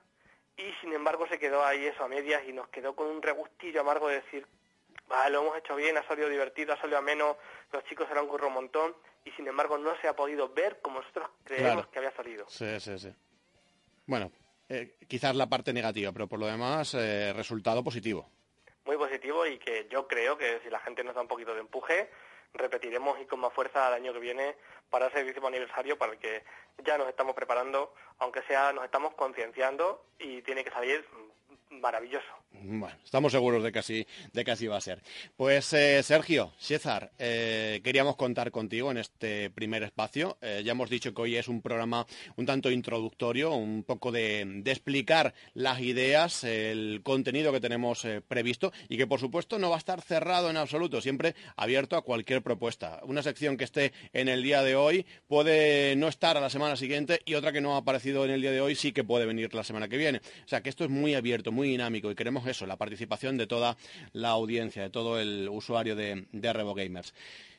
Y sin embargo se quedó ahí eso a medias y nos quedó con un regustillo amargo de decir, vale, lo hemos hecho bien, ha salido divertido, ha salido ameno, los chicos se lo han currado un montón y sin embargo no se ha podido ver como nosotros creemos que había salido. Sí, sí, sí. Bueno, eh, quizás la parte negativa, pero por lo demás, eh, resultado positivo. Muy positivo y que yo creo que si la gente nos da un poquito de empuje, repetiremos y con más fuerza el año que viene para ese décimo aniversario para el que ya nos estamos preparando, aunque sea nos estamos concienciando y tiene que salir maravilloso. Bueno, estamos seguros de que así, de que así va a ser. Pues eh, Sergio, César, eh, queríamos contar contigo en este primer espacio. Eh, ya hemos dicho que hoy es un programa un tanto introductorio, un poco de, explicar las ideas, el contenido que tenemos previsto y que por supuesto no va a estar cerrado en absoluto, siempre abierto a cualquier propuesta. Una sección que esté en el día de hoy puede no estar a la semana siguiente y otra que no ha aparecido en el día de hoy sí que puede venir la semana que viene. O sea que esto es muy abierto, muy dinámico y queremos eso, la participación de toda la audiencia, de todo el usuario de, de Revo Gamers.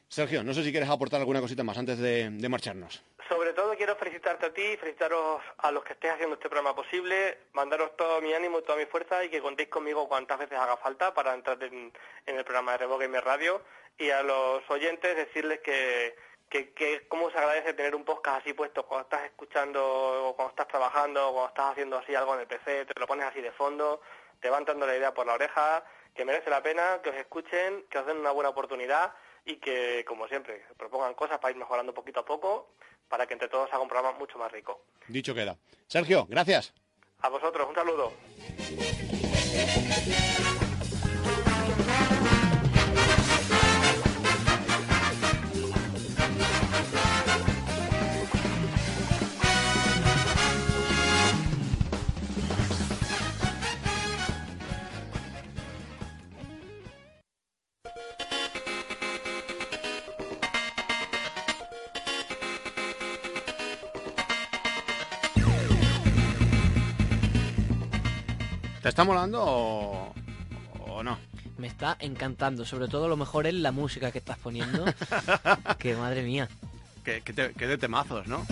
Sergio, no sé si quieres aportar alguna cosita más antes de, marcharnos. Sobre todo quiero felicitarte a ti, felicitaros a los que estéis haciendo este programa posible, mandaros todo mi ánimo, toda mi fuerza y que contéis conmigo cuantas veces haga falta para entrar en, el programa de Revo Gamer Radio y a los oyentes decirles que, que, que cómo se agradece tener un podcast así puesto cuando estás escuchando o cuando estás trabajando o cuando estás haciendo así algo en el PC, te lo pones así de fondo, te van dando la idea por la oreja, que merece la pena, que os escuchen, que os den una buena oportunidad y que, como siempre, propongan cosas para ir mejorando poquito a poco, para que entre todos haga un programa mucho más rico. Dicho queda. Sergio, gracias. A vosotros, un saludo. Está molando o, no? Me está encantando, sobre todo lo mejor es la música que estás poniendo, (laughs) que madre mía. Que, de temazos, ¿no?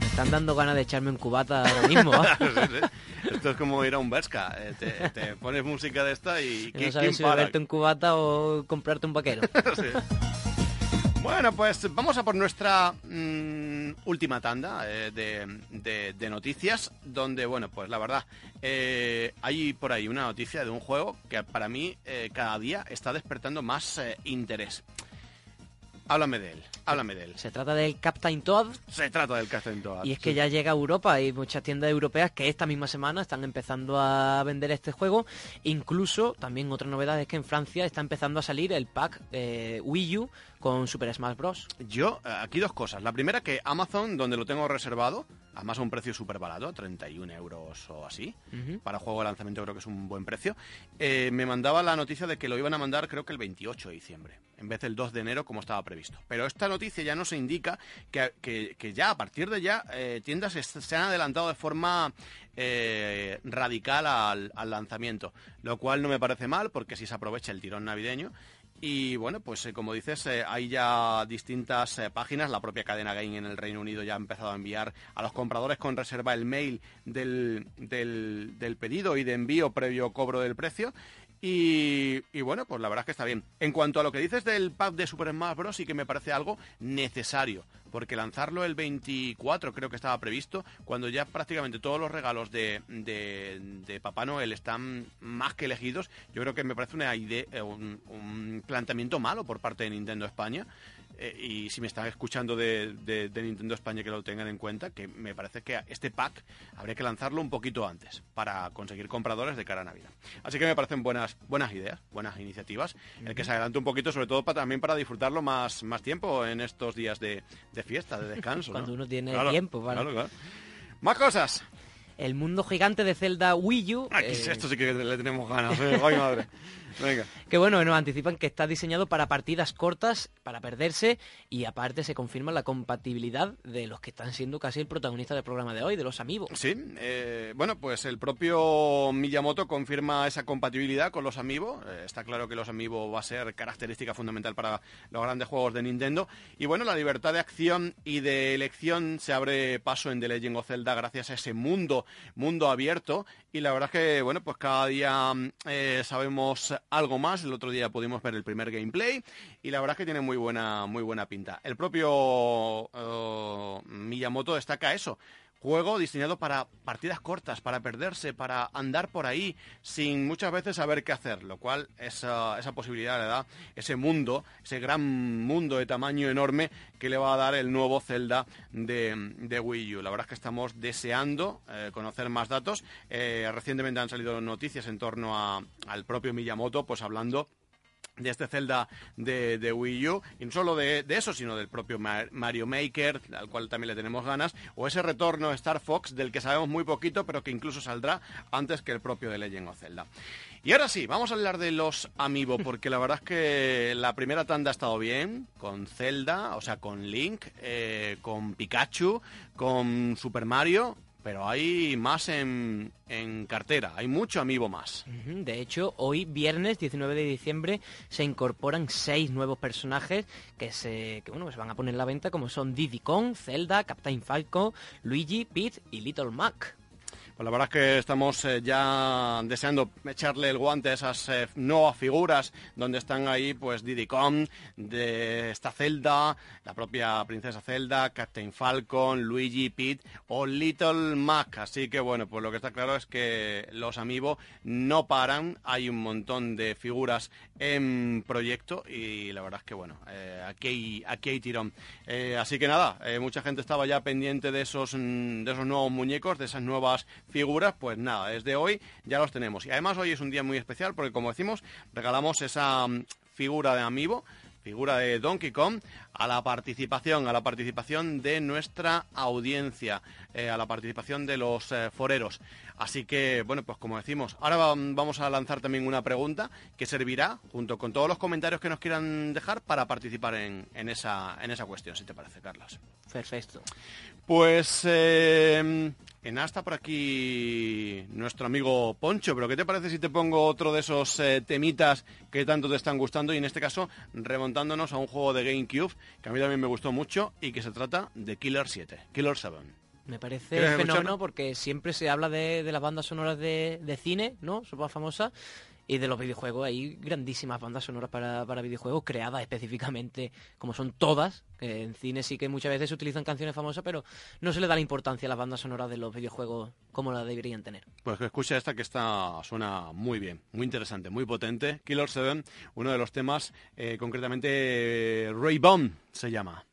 Me están dando ganas de echarme un cubata ahora mismo. (laughs) Esto es como ir a un Berska. Eh, te, pones música de esta y... (laughs) no sabes si beberte un cubata o comprarte un vaquero. Bueno, pues vamos a por nuestra... Mm, última tanda eh, de, noticias donde, bueno, pues la verdad, eh, hay por ahí una noticia de un juego que para mí eh, cada día está despertando más interés. Háblame de él, háblame de él. Se trata del Captain Toad. Se trata del Captain Toad. Y es que ya llega a Europa. y muchas tiendas europeas que esta misma semana están empezando a vender este juego. Incluso, también otra novedad es que en Francia está empezando a salir el pack Wii U con Super Smash Bros. Yo, eh, aquí dos cosas. La primera que Amazon, donde lo tengo reservado, además a un precio súper barato, 31 euros o así, para juego de lanzamiento creo que es un buen precio, eh, me mandaba la noticia de que lo iban a mandar creo que el 28 de diciembre, en vez del 2 de enero como estaba previsto. Pero esta noticia ya nos indica que, ya, a partir de ya, eh, tiendas se han adelantado de forma radical al, lanzamiento, lo cual no me parece mal porque si se aprovecha el tirón navideño y bueno, pues eh, como dices, eh, hay ya distintas eh, páginas. La propia cadena Game en el Reino Unido ya ha empezado a enviar a los compradores con reserva el mail del, del, del pedido y de envío previo cobro del precio. Y, bueno, pues la verdad es que está bien. En cuanto a lo que dices del pack de Super Smash Bros, sí que me parece algo necesario, porque lanzarlo el 24 creo que estaba previsto, cuando ya prácticamente todos los regalos de, de, Papá Noel están más que elegidos, yo creo que me parece una idea, un, un planteamiento malo por parte de Nintendo España. Eh, y si me están escuchando de, Nintendo España que lo tengan en cuenta, que me parece que este pack habría que lanzarlo un poquito antes para conseguir compradores de cara a Navidad. Así que me parecen buenas, buenas ideas, buenas iniciativas. El que se adelante un poquito, sobre todo para, también para disfrutarlo más, más tiempo en estos días de, fiesta, de descanso. (laughs) Cuando uno tiene tiempo, Claro, Más cosas el mundo gigante de Zelda Wii U. Aquí, ah, Esto sí que le tenemos ganas, ¿eh? Ay, madre. (laughs) Que bueno, nos anticipan que está diseñado para partidas cortas, para perderse, y aparte se confirma la compatibilidad de los que están siendo casi el protagonista del programa de hoy, de los amigos. Sí, eh, bueno, pues el propio Miyamoto confirma esa compatibilidad con los amigos. Eh, está claro que los amigos va a ser característica fundamental para los grandes juegos de Nintendo. Y bueno, la libertad de acción y de elección se abre paso en The Legend of Zelda gracias a ese mundo, mundo abierto. Y la verdad es que, bueno, pues cada día eh, sabemos algo más. El otro día pudimos ver el primer gameplay y la verdad es que tiene muy buena, muy buena pinta. El propio eh, Miyamoto destaca eso. Juego diseñado para partidas cortas, para perderse, para andar por ahí sin muchas veces saber qué hacer, lo cual esa, esa posibilidad le da ese mundo, ese gran mundo de tamaño enorme que le va a dar el nuevo Zelda de, Wii U. La verdad es que estamos deseando eh, conocer más datos. Eh, recientemente han salido noticias en torno al propio Miyamoto, pues hablando de este Zelda de, Wii U, y no solo de, eso, sino del propio Mario Maker, al cual también le tenemos ganas, o ese retorno de Star Fox, del que sabemos muy poquito, pero que incluso saldrá antes que el propio de Legend of Zelda. Y ahora sí, vamos a hablar de los Amiibo, porque la verdad es que la primera tanda ha estado bien, con Zelda, o sea, con Link, eh, con Pikachu, con Super Mario, pero hay más en, cartera, hay mucho amiibo más. De hecho, hoy, viernes 19 de diciembre, se incorporan seis nuevos personajes que se, que, bueno, se van a poner en la venta, como son Diddy Kong, Zelda, Captain Falco, Luigi, Pete y Little Mac. Pues la verdad es que estamos eh, ya deseando echarle el guante a esas eh, nuevas figuras donde están ahí pues Kong, de esta Zelda, la propia princesa Zelda, Captain Falcon, Luigi, Pete o Little Mac. Así que bueno, pues lo que está claro es que los amigos no paran, hay un montón de figuras en proyecto y la verdad es que bueno, eh, aquí, hay, tirón. así que nada, mucha gente estaba ya pendiente de esos, mm, de esos nuevos muñecos, de esas nuevas figuras, pues nada, desde hoy ya los tenemos. Y además hoy es un día muy especial porque, como decimos, regalamos esa mm, figura de amiibo figura de Donkey Kong, a la participación, a la participación de nuestra audiencia, eh, a la participación de los eh, foreros. Así que, bueno, pues como decimos, ahora vamos a lanzar también una pregunta que servirá, junto con todos los comentarios que nos quieran dejar, para participar en, en esa, en esa cuestión, si te parece, Carlos. Perfecto. Pues eh, en hasta por aquí nuestro amigo Poncho, pero ¿qué te parece si te pongo otro de esos eh, temitas que tanto te están gustando? Y en este caso, remontándonos a un juego de GameCube que a mí también me gustó mucho y que se trata de Killer 7, Killer 7. Me parece fenómeno porque siempre se habla de, las bandas sonoras de, cine, ¿no? Son más famosas Y de los videojuegos hay grandísimas bandas sonoras para, para videojuegos creadas específicamente, como son todas, que en cine sí que muchas veces se utilizan canciones famosas, pero no se le da la importancia a las bandas sonoras de los videojuegos como la deberían tener. Pues que escucha esta que está suena muy bien, muy interesante, muy potente. Killer 7, uno de los temas, eh, concretamente Ray Bomb se llama.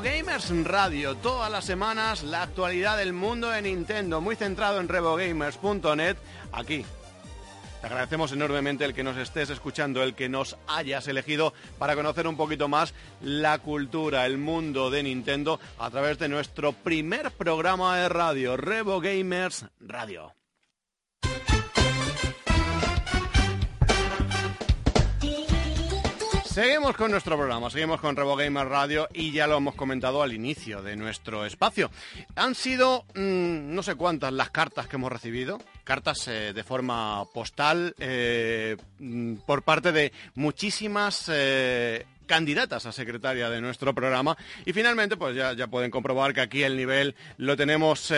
Gamers Radio. Todas las semanas la actualidad del mundo de Nintendo, muy centrado en revogamers.net, aquí. Te agradecemos enormemente el que nos estés escuchando, el que nos hayas elegido para conocer un poquito más la cultura, el mundo de Nintendo a través de nuestro primer programa de radio, Revo Gamers Radio. Seguimos con nuestro programa, seguimos con Revo Gamer Radio y ya lo hemos comentado al inicio de nuestro espacio. Han sido mm, no sé cuántas las cartas que hemos recibido, cartas eh, de forma postal eh, mm, por parte de muchísimas eh, candidatas a secretaria de nuestro programa y finalmente pues ya, ya pueden comprobar que aquí el nivel lo tenemos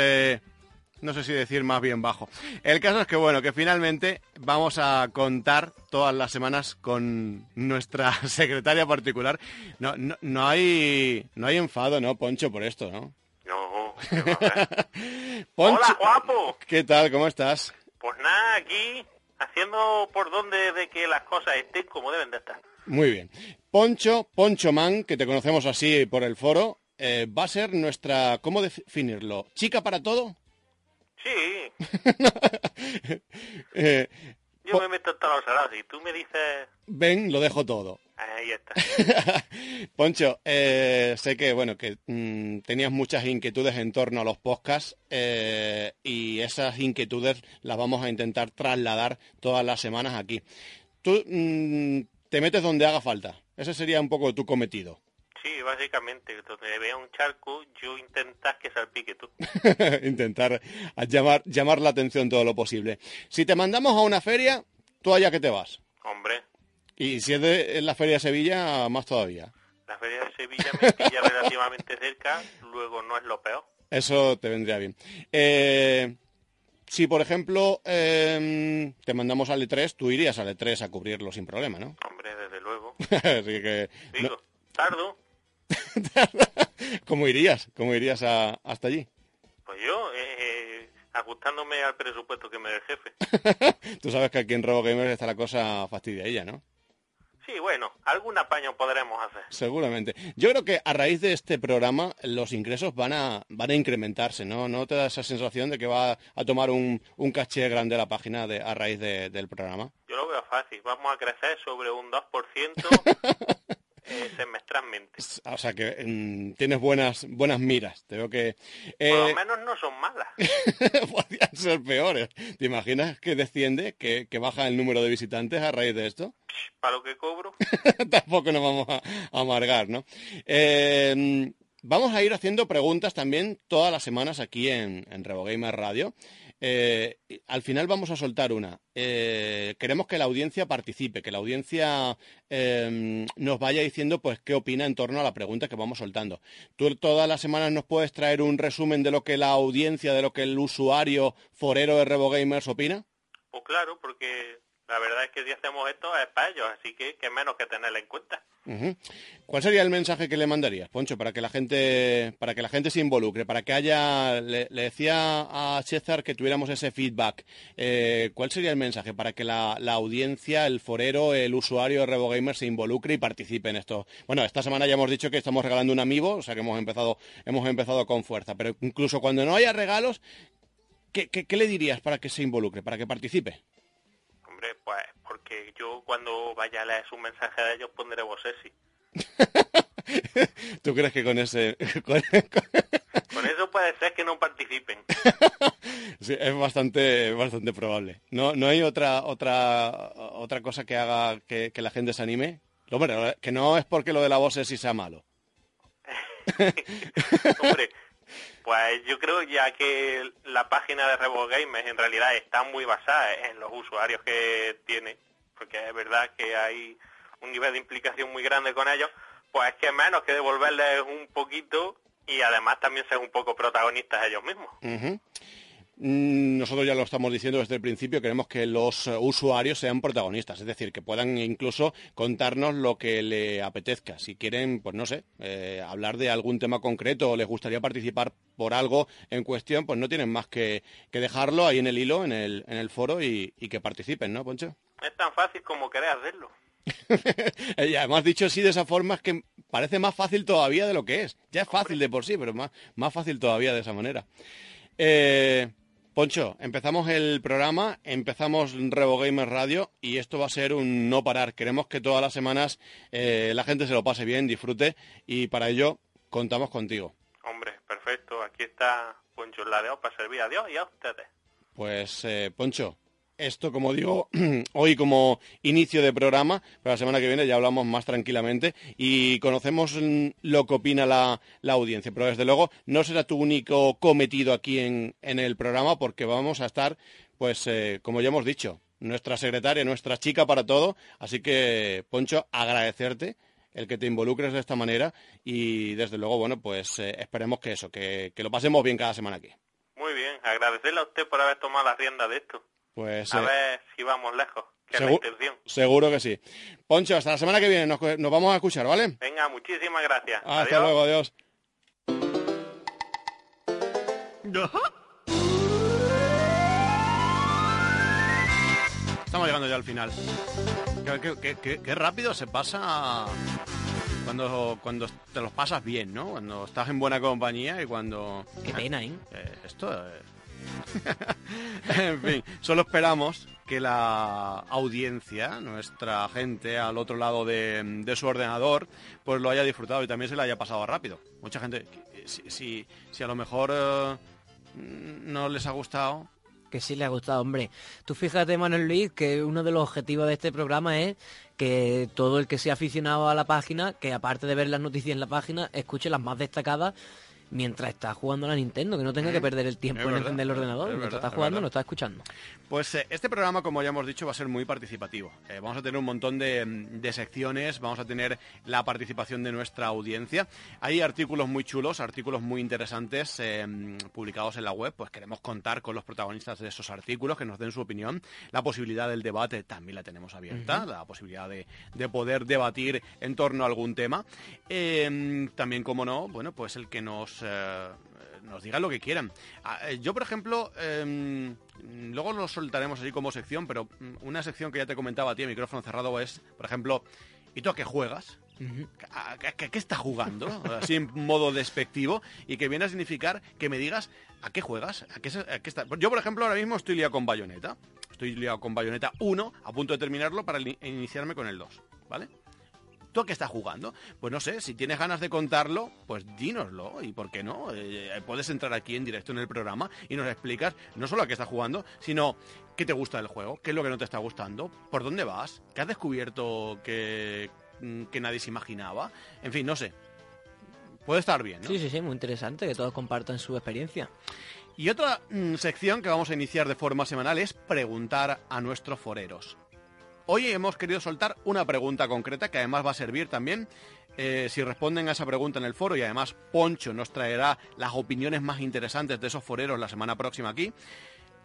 no sé si decir más bien bajo. El caso es que, bueno, que finalmente vamos a contar todas las semanas con nuestra (laughs) secretaria particular. No, no, hay, no hay enfado, ¿no, Poncho, por esto, ¿no? No. (laughs) Hola, guapo. ¿Qué tal? ¿Cómo estás? Pues nada, aquí haciendo por donde de que las cosas estén como deben de estar. Muy bien. Poncho, Poncho Man, que te conocemos así por el foro, eh, va a ser nuestra, ¿cómo definirlo? ¿Chica para todo? Sí. (laughs) Eh, Yo me meto todos los y tú me dices... Ven, lo dejo todo. Ahí está. (laughs) Poncho, eh, sé que bueno que mm, tenías muchas inquietudes en torno a los podcasts eh, y esas inquietudes las vamos a intentar trasladar todas las semanas aquí. Tú mm, te metes donde haga falta. Ese sería un poco tu cometido. Sí, básicamente, donde vea un charco, yo intentas que salpique tú. (laughs) intentar llamar, llamar la atención todo lo posible. Si te mandamos a una feria, tú allá que te vas. Hombre. Y si es de la Feria de Sevilla, más todavía. La feria de Sevilla me pilla relativamente cerca, luego no es lo peor. Eso te vendría bien. Eh, si, por ejemplo, eh, te mandamos al E3, tú irías al E3 a cubrirlo sin problema, ¿no? Hombre, desde luego. (laughs) Así que... Digo, tardo. (laughs) ¿Cómo irías? ¿Cómo irías a- hasta allí? Pues yo, eh, eh, ajustándome al presupuesto que me dé el jefe. (laughs) Tú sabes que aquí en RoboGamer está la cosa fastidiadilla, ¿no? Sí, bueno, algún apaño podremos hacer. Seguramente. Yo creo que a raíz de este programa los ingresos van a, van a incrementarse, ¿no? ¿No te da esa sensación de que va a tomar un, un caché grande la página de, a raíz de- del programa? Yo lo veo fácil. Vamos a crecer sobre un 2% (laughs) eh, semestralmente. O sea que mm, tienes buenas, buenas miras. Te veo que... Por eh, lo menos no son malas. (laughs) podrían ser peores. ¿Te imaginas que desciende, que, que baja el número de visitantes a raíz de esto? Para lo que cobro. (laughs) Tampoco nos vamos a, a amargar, ¿no? Eh, vamos a ir haciendo preguntas también todas las semanas aquí en, en RevoGamer Radio. Eh, al final vamos a soltar una. Eh, queremos que la audiencia participe, que la audiencia eh, nos vaya diciendo pues qué opina en torno a la pregunta que vamos soltando. Tú todas las semanas nos puedes traer un resumen de lo que la audiencia, de lo que el usuario forero de RevoGamers opina. Pues claro, porque la verdad es que si hacemos esto es para ellos, así que que menos que tenerla en cuenta. ¿Cuál sería el mensaje que le mandarías, Poncho, para que la gente, para que la gente se involucre, para que haya, le, decía a César que tuviéramos ese feedback. Eh, ¿Cuál sería el mensaje para que la, la audiencia, el forero, el usuario de RevoGamer se involucre y participe en esto? Bueno, esta semana ya hemos dicho que estamos regalando un amigo, o sea que hemos empezado, hemos empezado con fuerza. Pero incluso cuando no haya regalos, ¿qué, qué- qué le dirías para que se involucre, para que participe? Hombre, pues porque yo cuando vaya a leer su mensaje de ellos pondré Bosesi. (laughs) ¿Tú crees que con ese, (laughs) con- Con eso puede ser que no participen. (laughs) Sí, es bastante, bastante probable. No, no hay otra, otra, otra cosa que haga que, que la gente se anime. Hombre, que no es porque lo de la voz si sea malo. Hombre, pues yo creo ya que la página de Revo Games en realidad está muy basada en los usuarios que tiene, porque es verdad que hay un nivel de implicación muy grande con ellos, pues que menos que devolverles un poquito y además también ser un poco protagonistas ellos mismos. Nosotros ya lo estamos diciendo desde el principio, queremos que los eh, usuarios sean protagonistas, es decir, que puedan incluso contarnos lo que le apetezca. Si quieren, pues no sé, eh, hablar de algún tema concreto o les gustaría participar por algo en cuestión, pues no tienen más que, que dejarlo ahí en el hilo, en el, en el foro y, y que participen, ¿no, Poncho? Es tan fácil como querer hacerlo. (laughs) Y además dicho así de esa forma es que parece más fácil todavía de lo que es. Ya es fácil de por sí, pero más, más fácil todavía de esa manera. Eh, Poncho, empezamos el programa, empezamos Revo Gamer Radio y esto va a ser un no parar. Queremos que todas las semanas eh, la gente se lo pase bien, disfrute y para ello contamos contigo. Hombre, perfecto. Aquí está Poncho Ladeado para servir a Dios y a ustedes. Pues eh, Poncho, esto como digo, (clears throat) hoy como inicio de programa, pero la semana que viene ya hablamos más tranquilamente y conocemos lo que opina la, la audiencia. Pero desde luego no será tu único cometido aquí en, en el programa porque vamos a estar, pues eh, como ya hemos dicho, nuestra secretaria, nuestra chica para todo. Así que, Poncho, agradecerte el que te involucres de esta manera y desde luego, bueno, pues eh, esperemos que eso, que, que lo pasemos bien cada semana aquí. Muy bien, agradecerle a usted por haber tomado la rienda de esto. Pues A eh, ver si vamos lejos, que es la Segu- intención. Seguro que sí. Poncho, hasta la semana que viene nos, nos vamos a escuchar, ¿vale? Venga, muchísimas gracias. Hasta Adiós. luego, adiós. Estamos llegando ya al final. Qué, qué- qué- qué- qué rápido se pasa cuando, cuando te los pasas bien, ¿no? Cuando estás en buena compañía y cuando... Qué pena, ¿eh? Eh, esto es... (laughs) en fin, solo esperamos que la audiencia, nuestra gente al otro lado de, su ordenador, pues lo haya disfrutado y también se le haya pasado rápido. Mucha gente, si, si, si a lo mejor eh, no les ha gustado, Que sí le ha gustado, hombre. Tú fíjate, Manuel Luis, que uno de los objetivos de este programa es que todo el que sea aficionado a la página, que aparte de ver las noticias en la página, escuche las más destacadas mientras está jugando a la Nintendo, que no tenga que perder el tiempo Es en verdad, encender el ordenador. mientras es está jugando, no está escuchando. Pues eh, este programa, como ya hemos dicho, va a ser muy participativo. Eh, vamos a tener un montón de, de secciones, vamos a tener la participación de nuestra audiencia. Hay artículos muy chulos, artículos muy interesantes eh, publicados en la web. Pues queremos contar con los protagonistas de esos artículos, que nos den su opinión. La posibilidad del debate también la tenemos abierta, la posibilidad de, de poder debatir en torno a algún tema. También, como no, bueno, pues el que nos... eh, nos digan lo que quieran. Ah, eh, Yo, por ejemplo, em, luego lo soltaremos así como sección, pero mm, una sección que ya te comentaba a ti, micrófono cerrado, es, por ejemplo, ¿y tú a qué juegas? ¿A, a- a qué estás jugando? Así en modo despectivo y que viene a significar que me digas a qué juegas, a qué, se- a qué está- Yo, por ejemplo, ahora mismo estoy liado con Bayonetta. Estoy liado con Bayonetta 1, a punto de terminarlo para iniciarme con el 2, ¿vale? ¿Tú a qué estás jugando? Pues no sé, si tienes ganas de contarlo, pues dínoslo. ¿Y por qué no? Eh, puedes entrar aquí en directo en el programa y nos explicas no solo a qué estás jugando, sino qué te gusta del juego, qué es lo que no te está gustando, por dónde vas, qué has descubierto que, mm, que nadie se imaginaba. En fin, no sé. Puede estar bien, ¿no? Sí, sí, sí, muy interesante que todos compartan su experiencia. Y otra mm, sección que vamos a iniciar de forma semanal es preguntar a nuestros foreros. Hoy hemos querido soltar una pregunta concreta que además va a servir también eh, si responden a esa pregunta en el foro y además Poncho nos traerá las opiniones más interesantes de esos foreros la semana próxima aquí.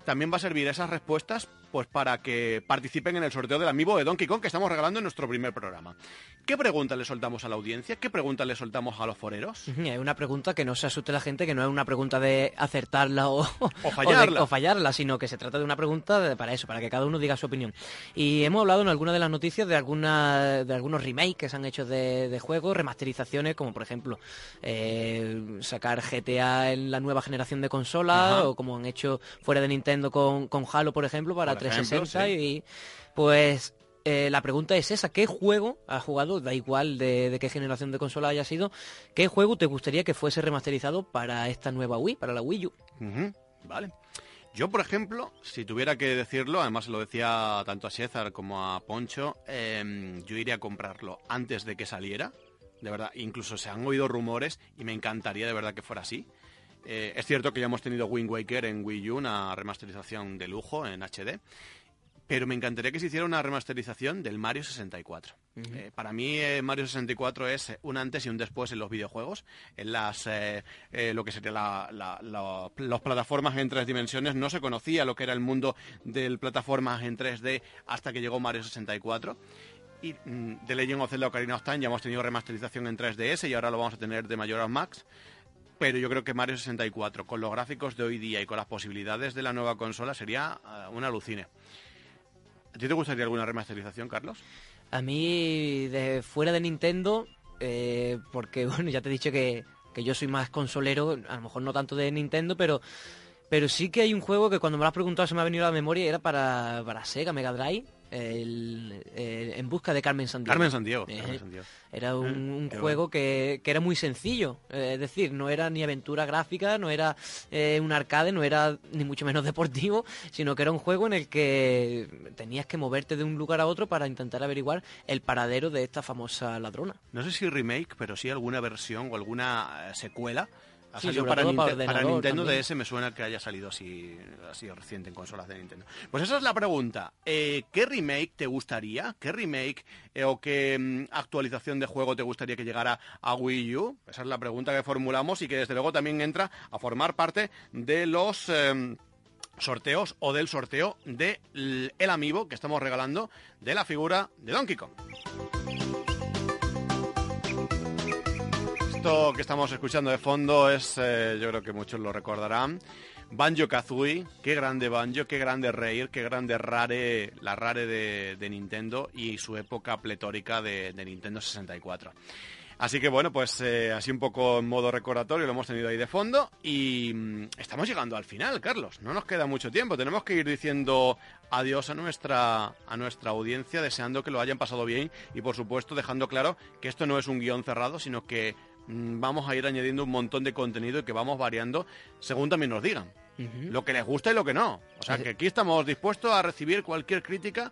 También va a servir esas respuestas pues para que participen en el sorteo del amiibo de Donkey Kong que estamos regalando en nuestro primer programa. ¿Qué pregunta le soltamos a la audiencia? ¿Qué pregunta le soltamos a los foreros? Hay una pregunta que no se asuste la gente, que no es una pregunta de acertarla o, O (laughs) fallarla. de- o fallarla, sino que se trata de una pregunta de- para eso, para que cada uno diga su opinión. Y hemos hablado en algunas de las noticias de alguna, de algunos remakes que se han hecho de, de juegos, remasterizaciones, como por ejemplo eh, sacar GTA en la nueva generación de consolas, o como han hecho fuera de Nintendo con, con Halo, por ejemplo, para Por ejemplo, 360 sí. y pues eh, la pregunta es esa, ¿qué juego has jugado, da igual de, de qué generación de consola haya sido, qué juego te gustaría que fuese remasterizado para esta nueva Wii, para la Wii U? Vale. Yo, por ejemplo, si tuviera que decirlo, además lo decía tanto a César como a Poncho, em, yo iría a comprarlo antes de que saliera. De verdad, incluso se han oído rumores y me encantaría de verdad que fuera así. Eh, es cierto que ya hemos tenido Wind Waker en Wii U, una remasterización de lujo en HD. Pero me encantaría que se hiciera una remasterización del Mario 64. Eh, para mí eh, Mario 64 es un antes y un después en los videojuegos. En las eh, lo que sería la, la- la- las plataformas en tres dimensiones no se conocía lo que era el mundo del plataformas en 3D hasta que llegó Mario 64. Y mm, de Legend of Zelda Ocarina of Time ya hemos tenido remasterización en 3DS y ahora lo vamos a tener de Majora's Max. Pero yo creo que Mario 64, con los gráficos de hoy día y con las posibilidades de la nueva consola, sería eh, un alucine. ¿A ti te gustaría alguna remasterización, Carlos? A mí, de fuera de Nintendo, eh, porque (laughs) bueno, ya te he dicho que, que yo soy más consolero, a lo mejor no tanto de Nintendo, pero, pero sí que hay un juego que cuando me lo has preguntado se me ha venido a la memoria era para, para Sega Mega Drive, el, el En busca de Carmen Sandiego. Carmen Sandiego. Eh, Carmen Sandiego. Era un, Eh, un juego que, que era muy sencillo, eh, es decir, no era ni aventura gráfica, no era eh, un arcade, no era ni mucho menos (laughs) deportivo, sino que era un juego en el que tenías que moverte de un lugar a otro para intentar averiguar el paradero de esta famosa ladrona. No sé si remake, pero sí alguna versión o alguna eh, secuela. Ha Sí, salido para, Nintendo también. DS, me suena que haya salido así, así reciente en consolas de Nintendo. Pues esa es la pregunta. Eh, ¿Qué remake te gustaría? ¿Qué remake eh, o qué mm, actualización de juego te gustaría que llegara a Wii U? Esa es la pregunta que formulamos y que desde luego también entra a formar parte de los... em, sorteos o del sorteo de l- el amiibo que estamos regalando de la figura de Donkey Kong. Esto que estamos escuchando de fondo es, eh, yo creo que muchos lo recordarán, Banjo Kazooie, qué grande Banjo, qué grande Rare, qué grande Rare, la Rare de, Nintendo y su época pletórica de, Nintendo 64. Así que bueno, pues eh, así un poco en modo recordatorio lo hemos tenido ahí de fondo y mm, estamos llegando al final, Carlos. No nos queda mucho tiempo, tenemos que ir diciendo adiós a nuestra a nuestra audiencia, deseando que lo hayan pasado bien y por supuesto dejando claro que esto no es un guion cerrado, sino que vamos a ir añadiendo un montón de contenido y que vamos variando según también nos digan. Lo que les gusta y lo que no. O sea, que aquí estamos dispuestos a recibir cualquier crítica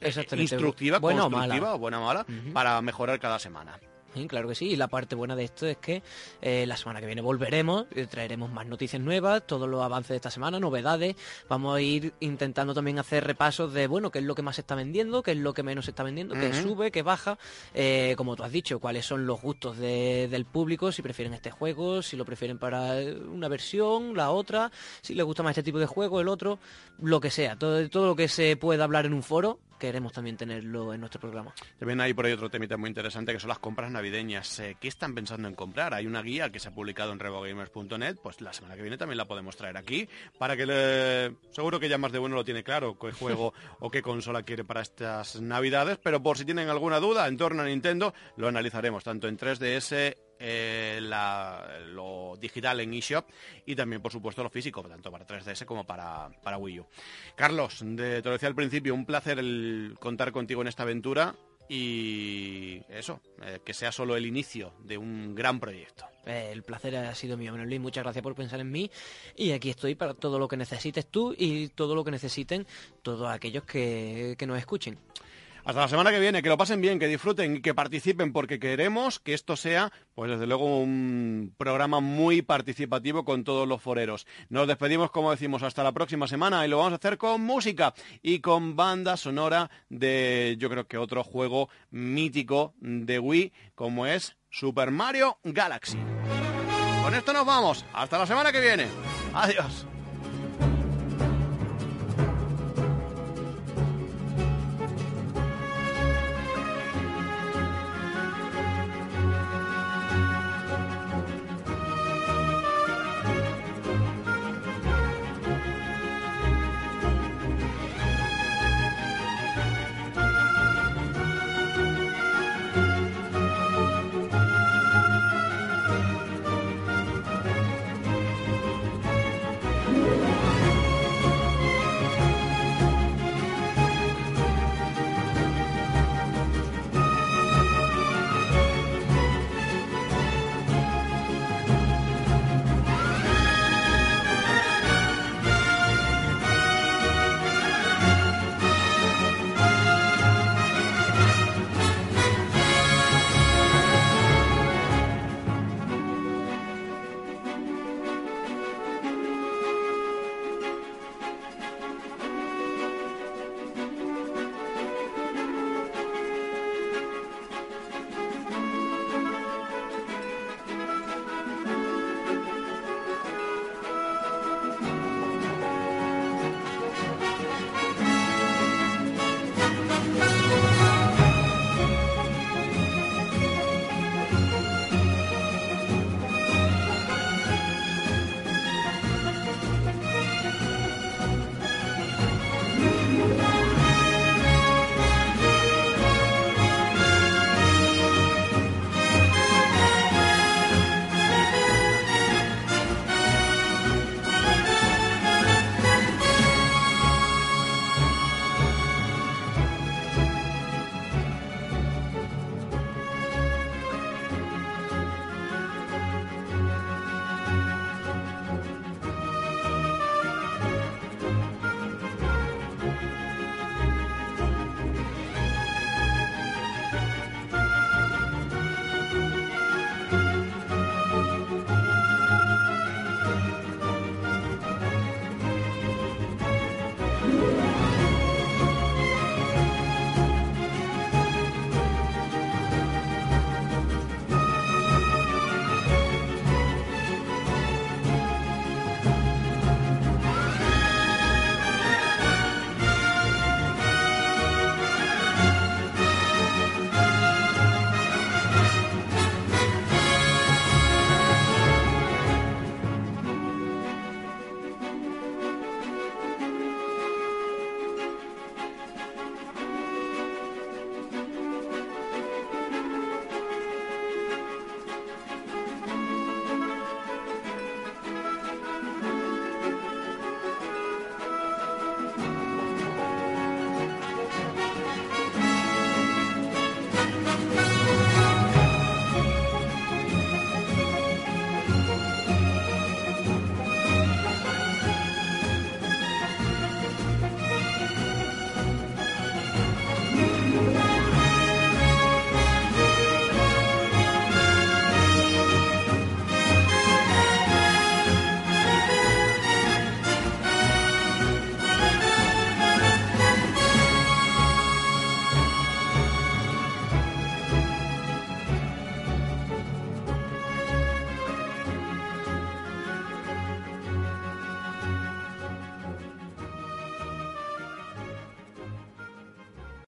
eh, Exactamente. instructiva, Buena o constructiva mala. o buena o mala para mejorar cada semana. Sí, claro que sí. Y la parte buena de esto es que eh, la semana que viene volveremos, eh, traeremos más noticias nuevas, todos los avances de esta semana, novedades. Vamos a ir intentando también hacer repasos de, bueno, qué es lo que más se está vendiendo, qué es lo que menos se está vendiendo, qué sube, qué baja. Eh, como tú has dicho, cuáles son los gustos del público, si prefieren este juego, si lo prefieren para una versión, la otra, si les gusta más este tipo de juego, el otro, lo que sea. Todo, todo lo que se pueda hablar en un foro, queremos también tenerlo en nuestro programa. También hay por ahí otro temita muy interesante que son las compras navideñas. Eh, ¿Qué están pensando en comprar? Hay una guía que se ha publicado en revogamers.net, pues la semana que viene también la podemos traer aquí para que le... seguro que ya más de bueno lo tiene claro qué juego (laughs) o qué consola quiere para estas navidades, pero por si tienen alguna duda en torno a Nintendo, lo analizaremos tanto en 3DS eh, lo digital en eShop y también, por supuesto, lo físico, tanto para 3DS como para, para Wii U. Carlos, de, te lo decía al principio, un placer el contar contigo en esta aventura y eso, eh, que sea solo el inicio de un gran proyecto. Eh, el placer ha sido mío, Luis. Muchas gracias por pensar en mí. Y aquí estoy para todo lo que necesites tú y todo lo que necesiten todos aquellos que, que nos escuchen. Hasta la semana que viene, que lo pasen bien, que disfruten y que participen, porque queremos que esto sea, pues desde luego, un programa muy participativo con todos los foreros. Nos despedimos, como decimos, hasta la próxima semana y lo vamos a hacer con música y con banda sonora de, yo creo que otro juego mítico de Wii, como es Super Mario Galaxy. Con esto nos vamos. Hasta la semana que viene. Adiós.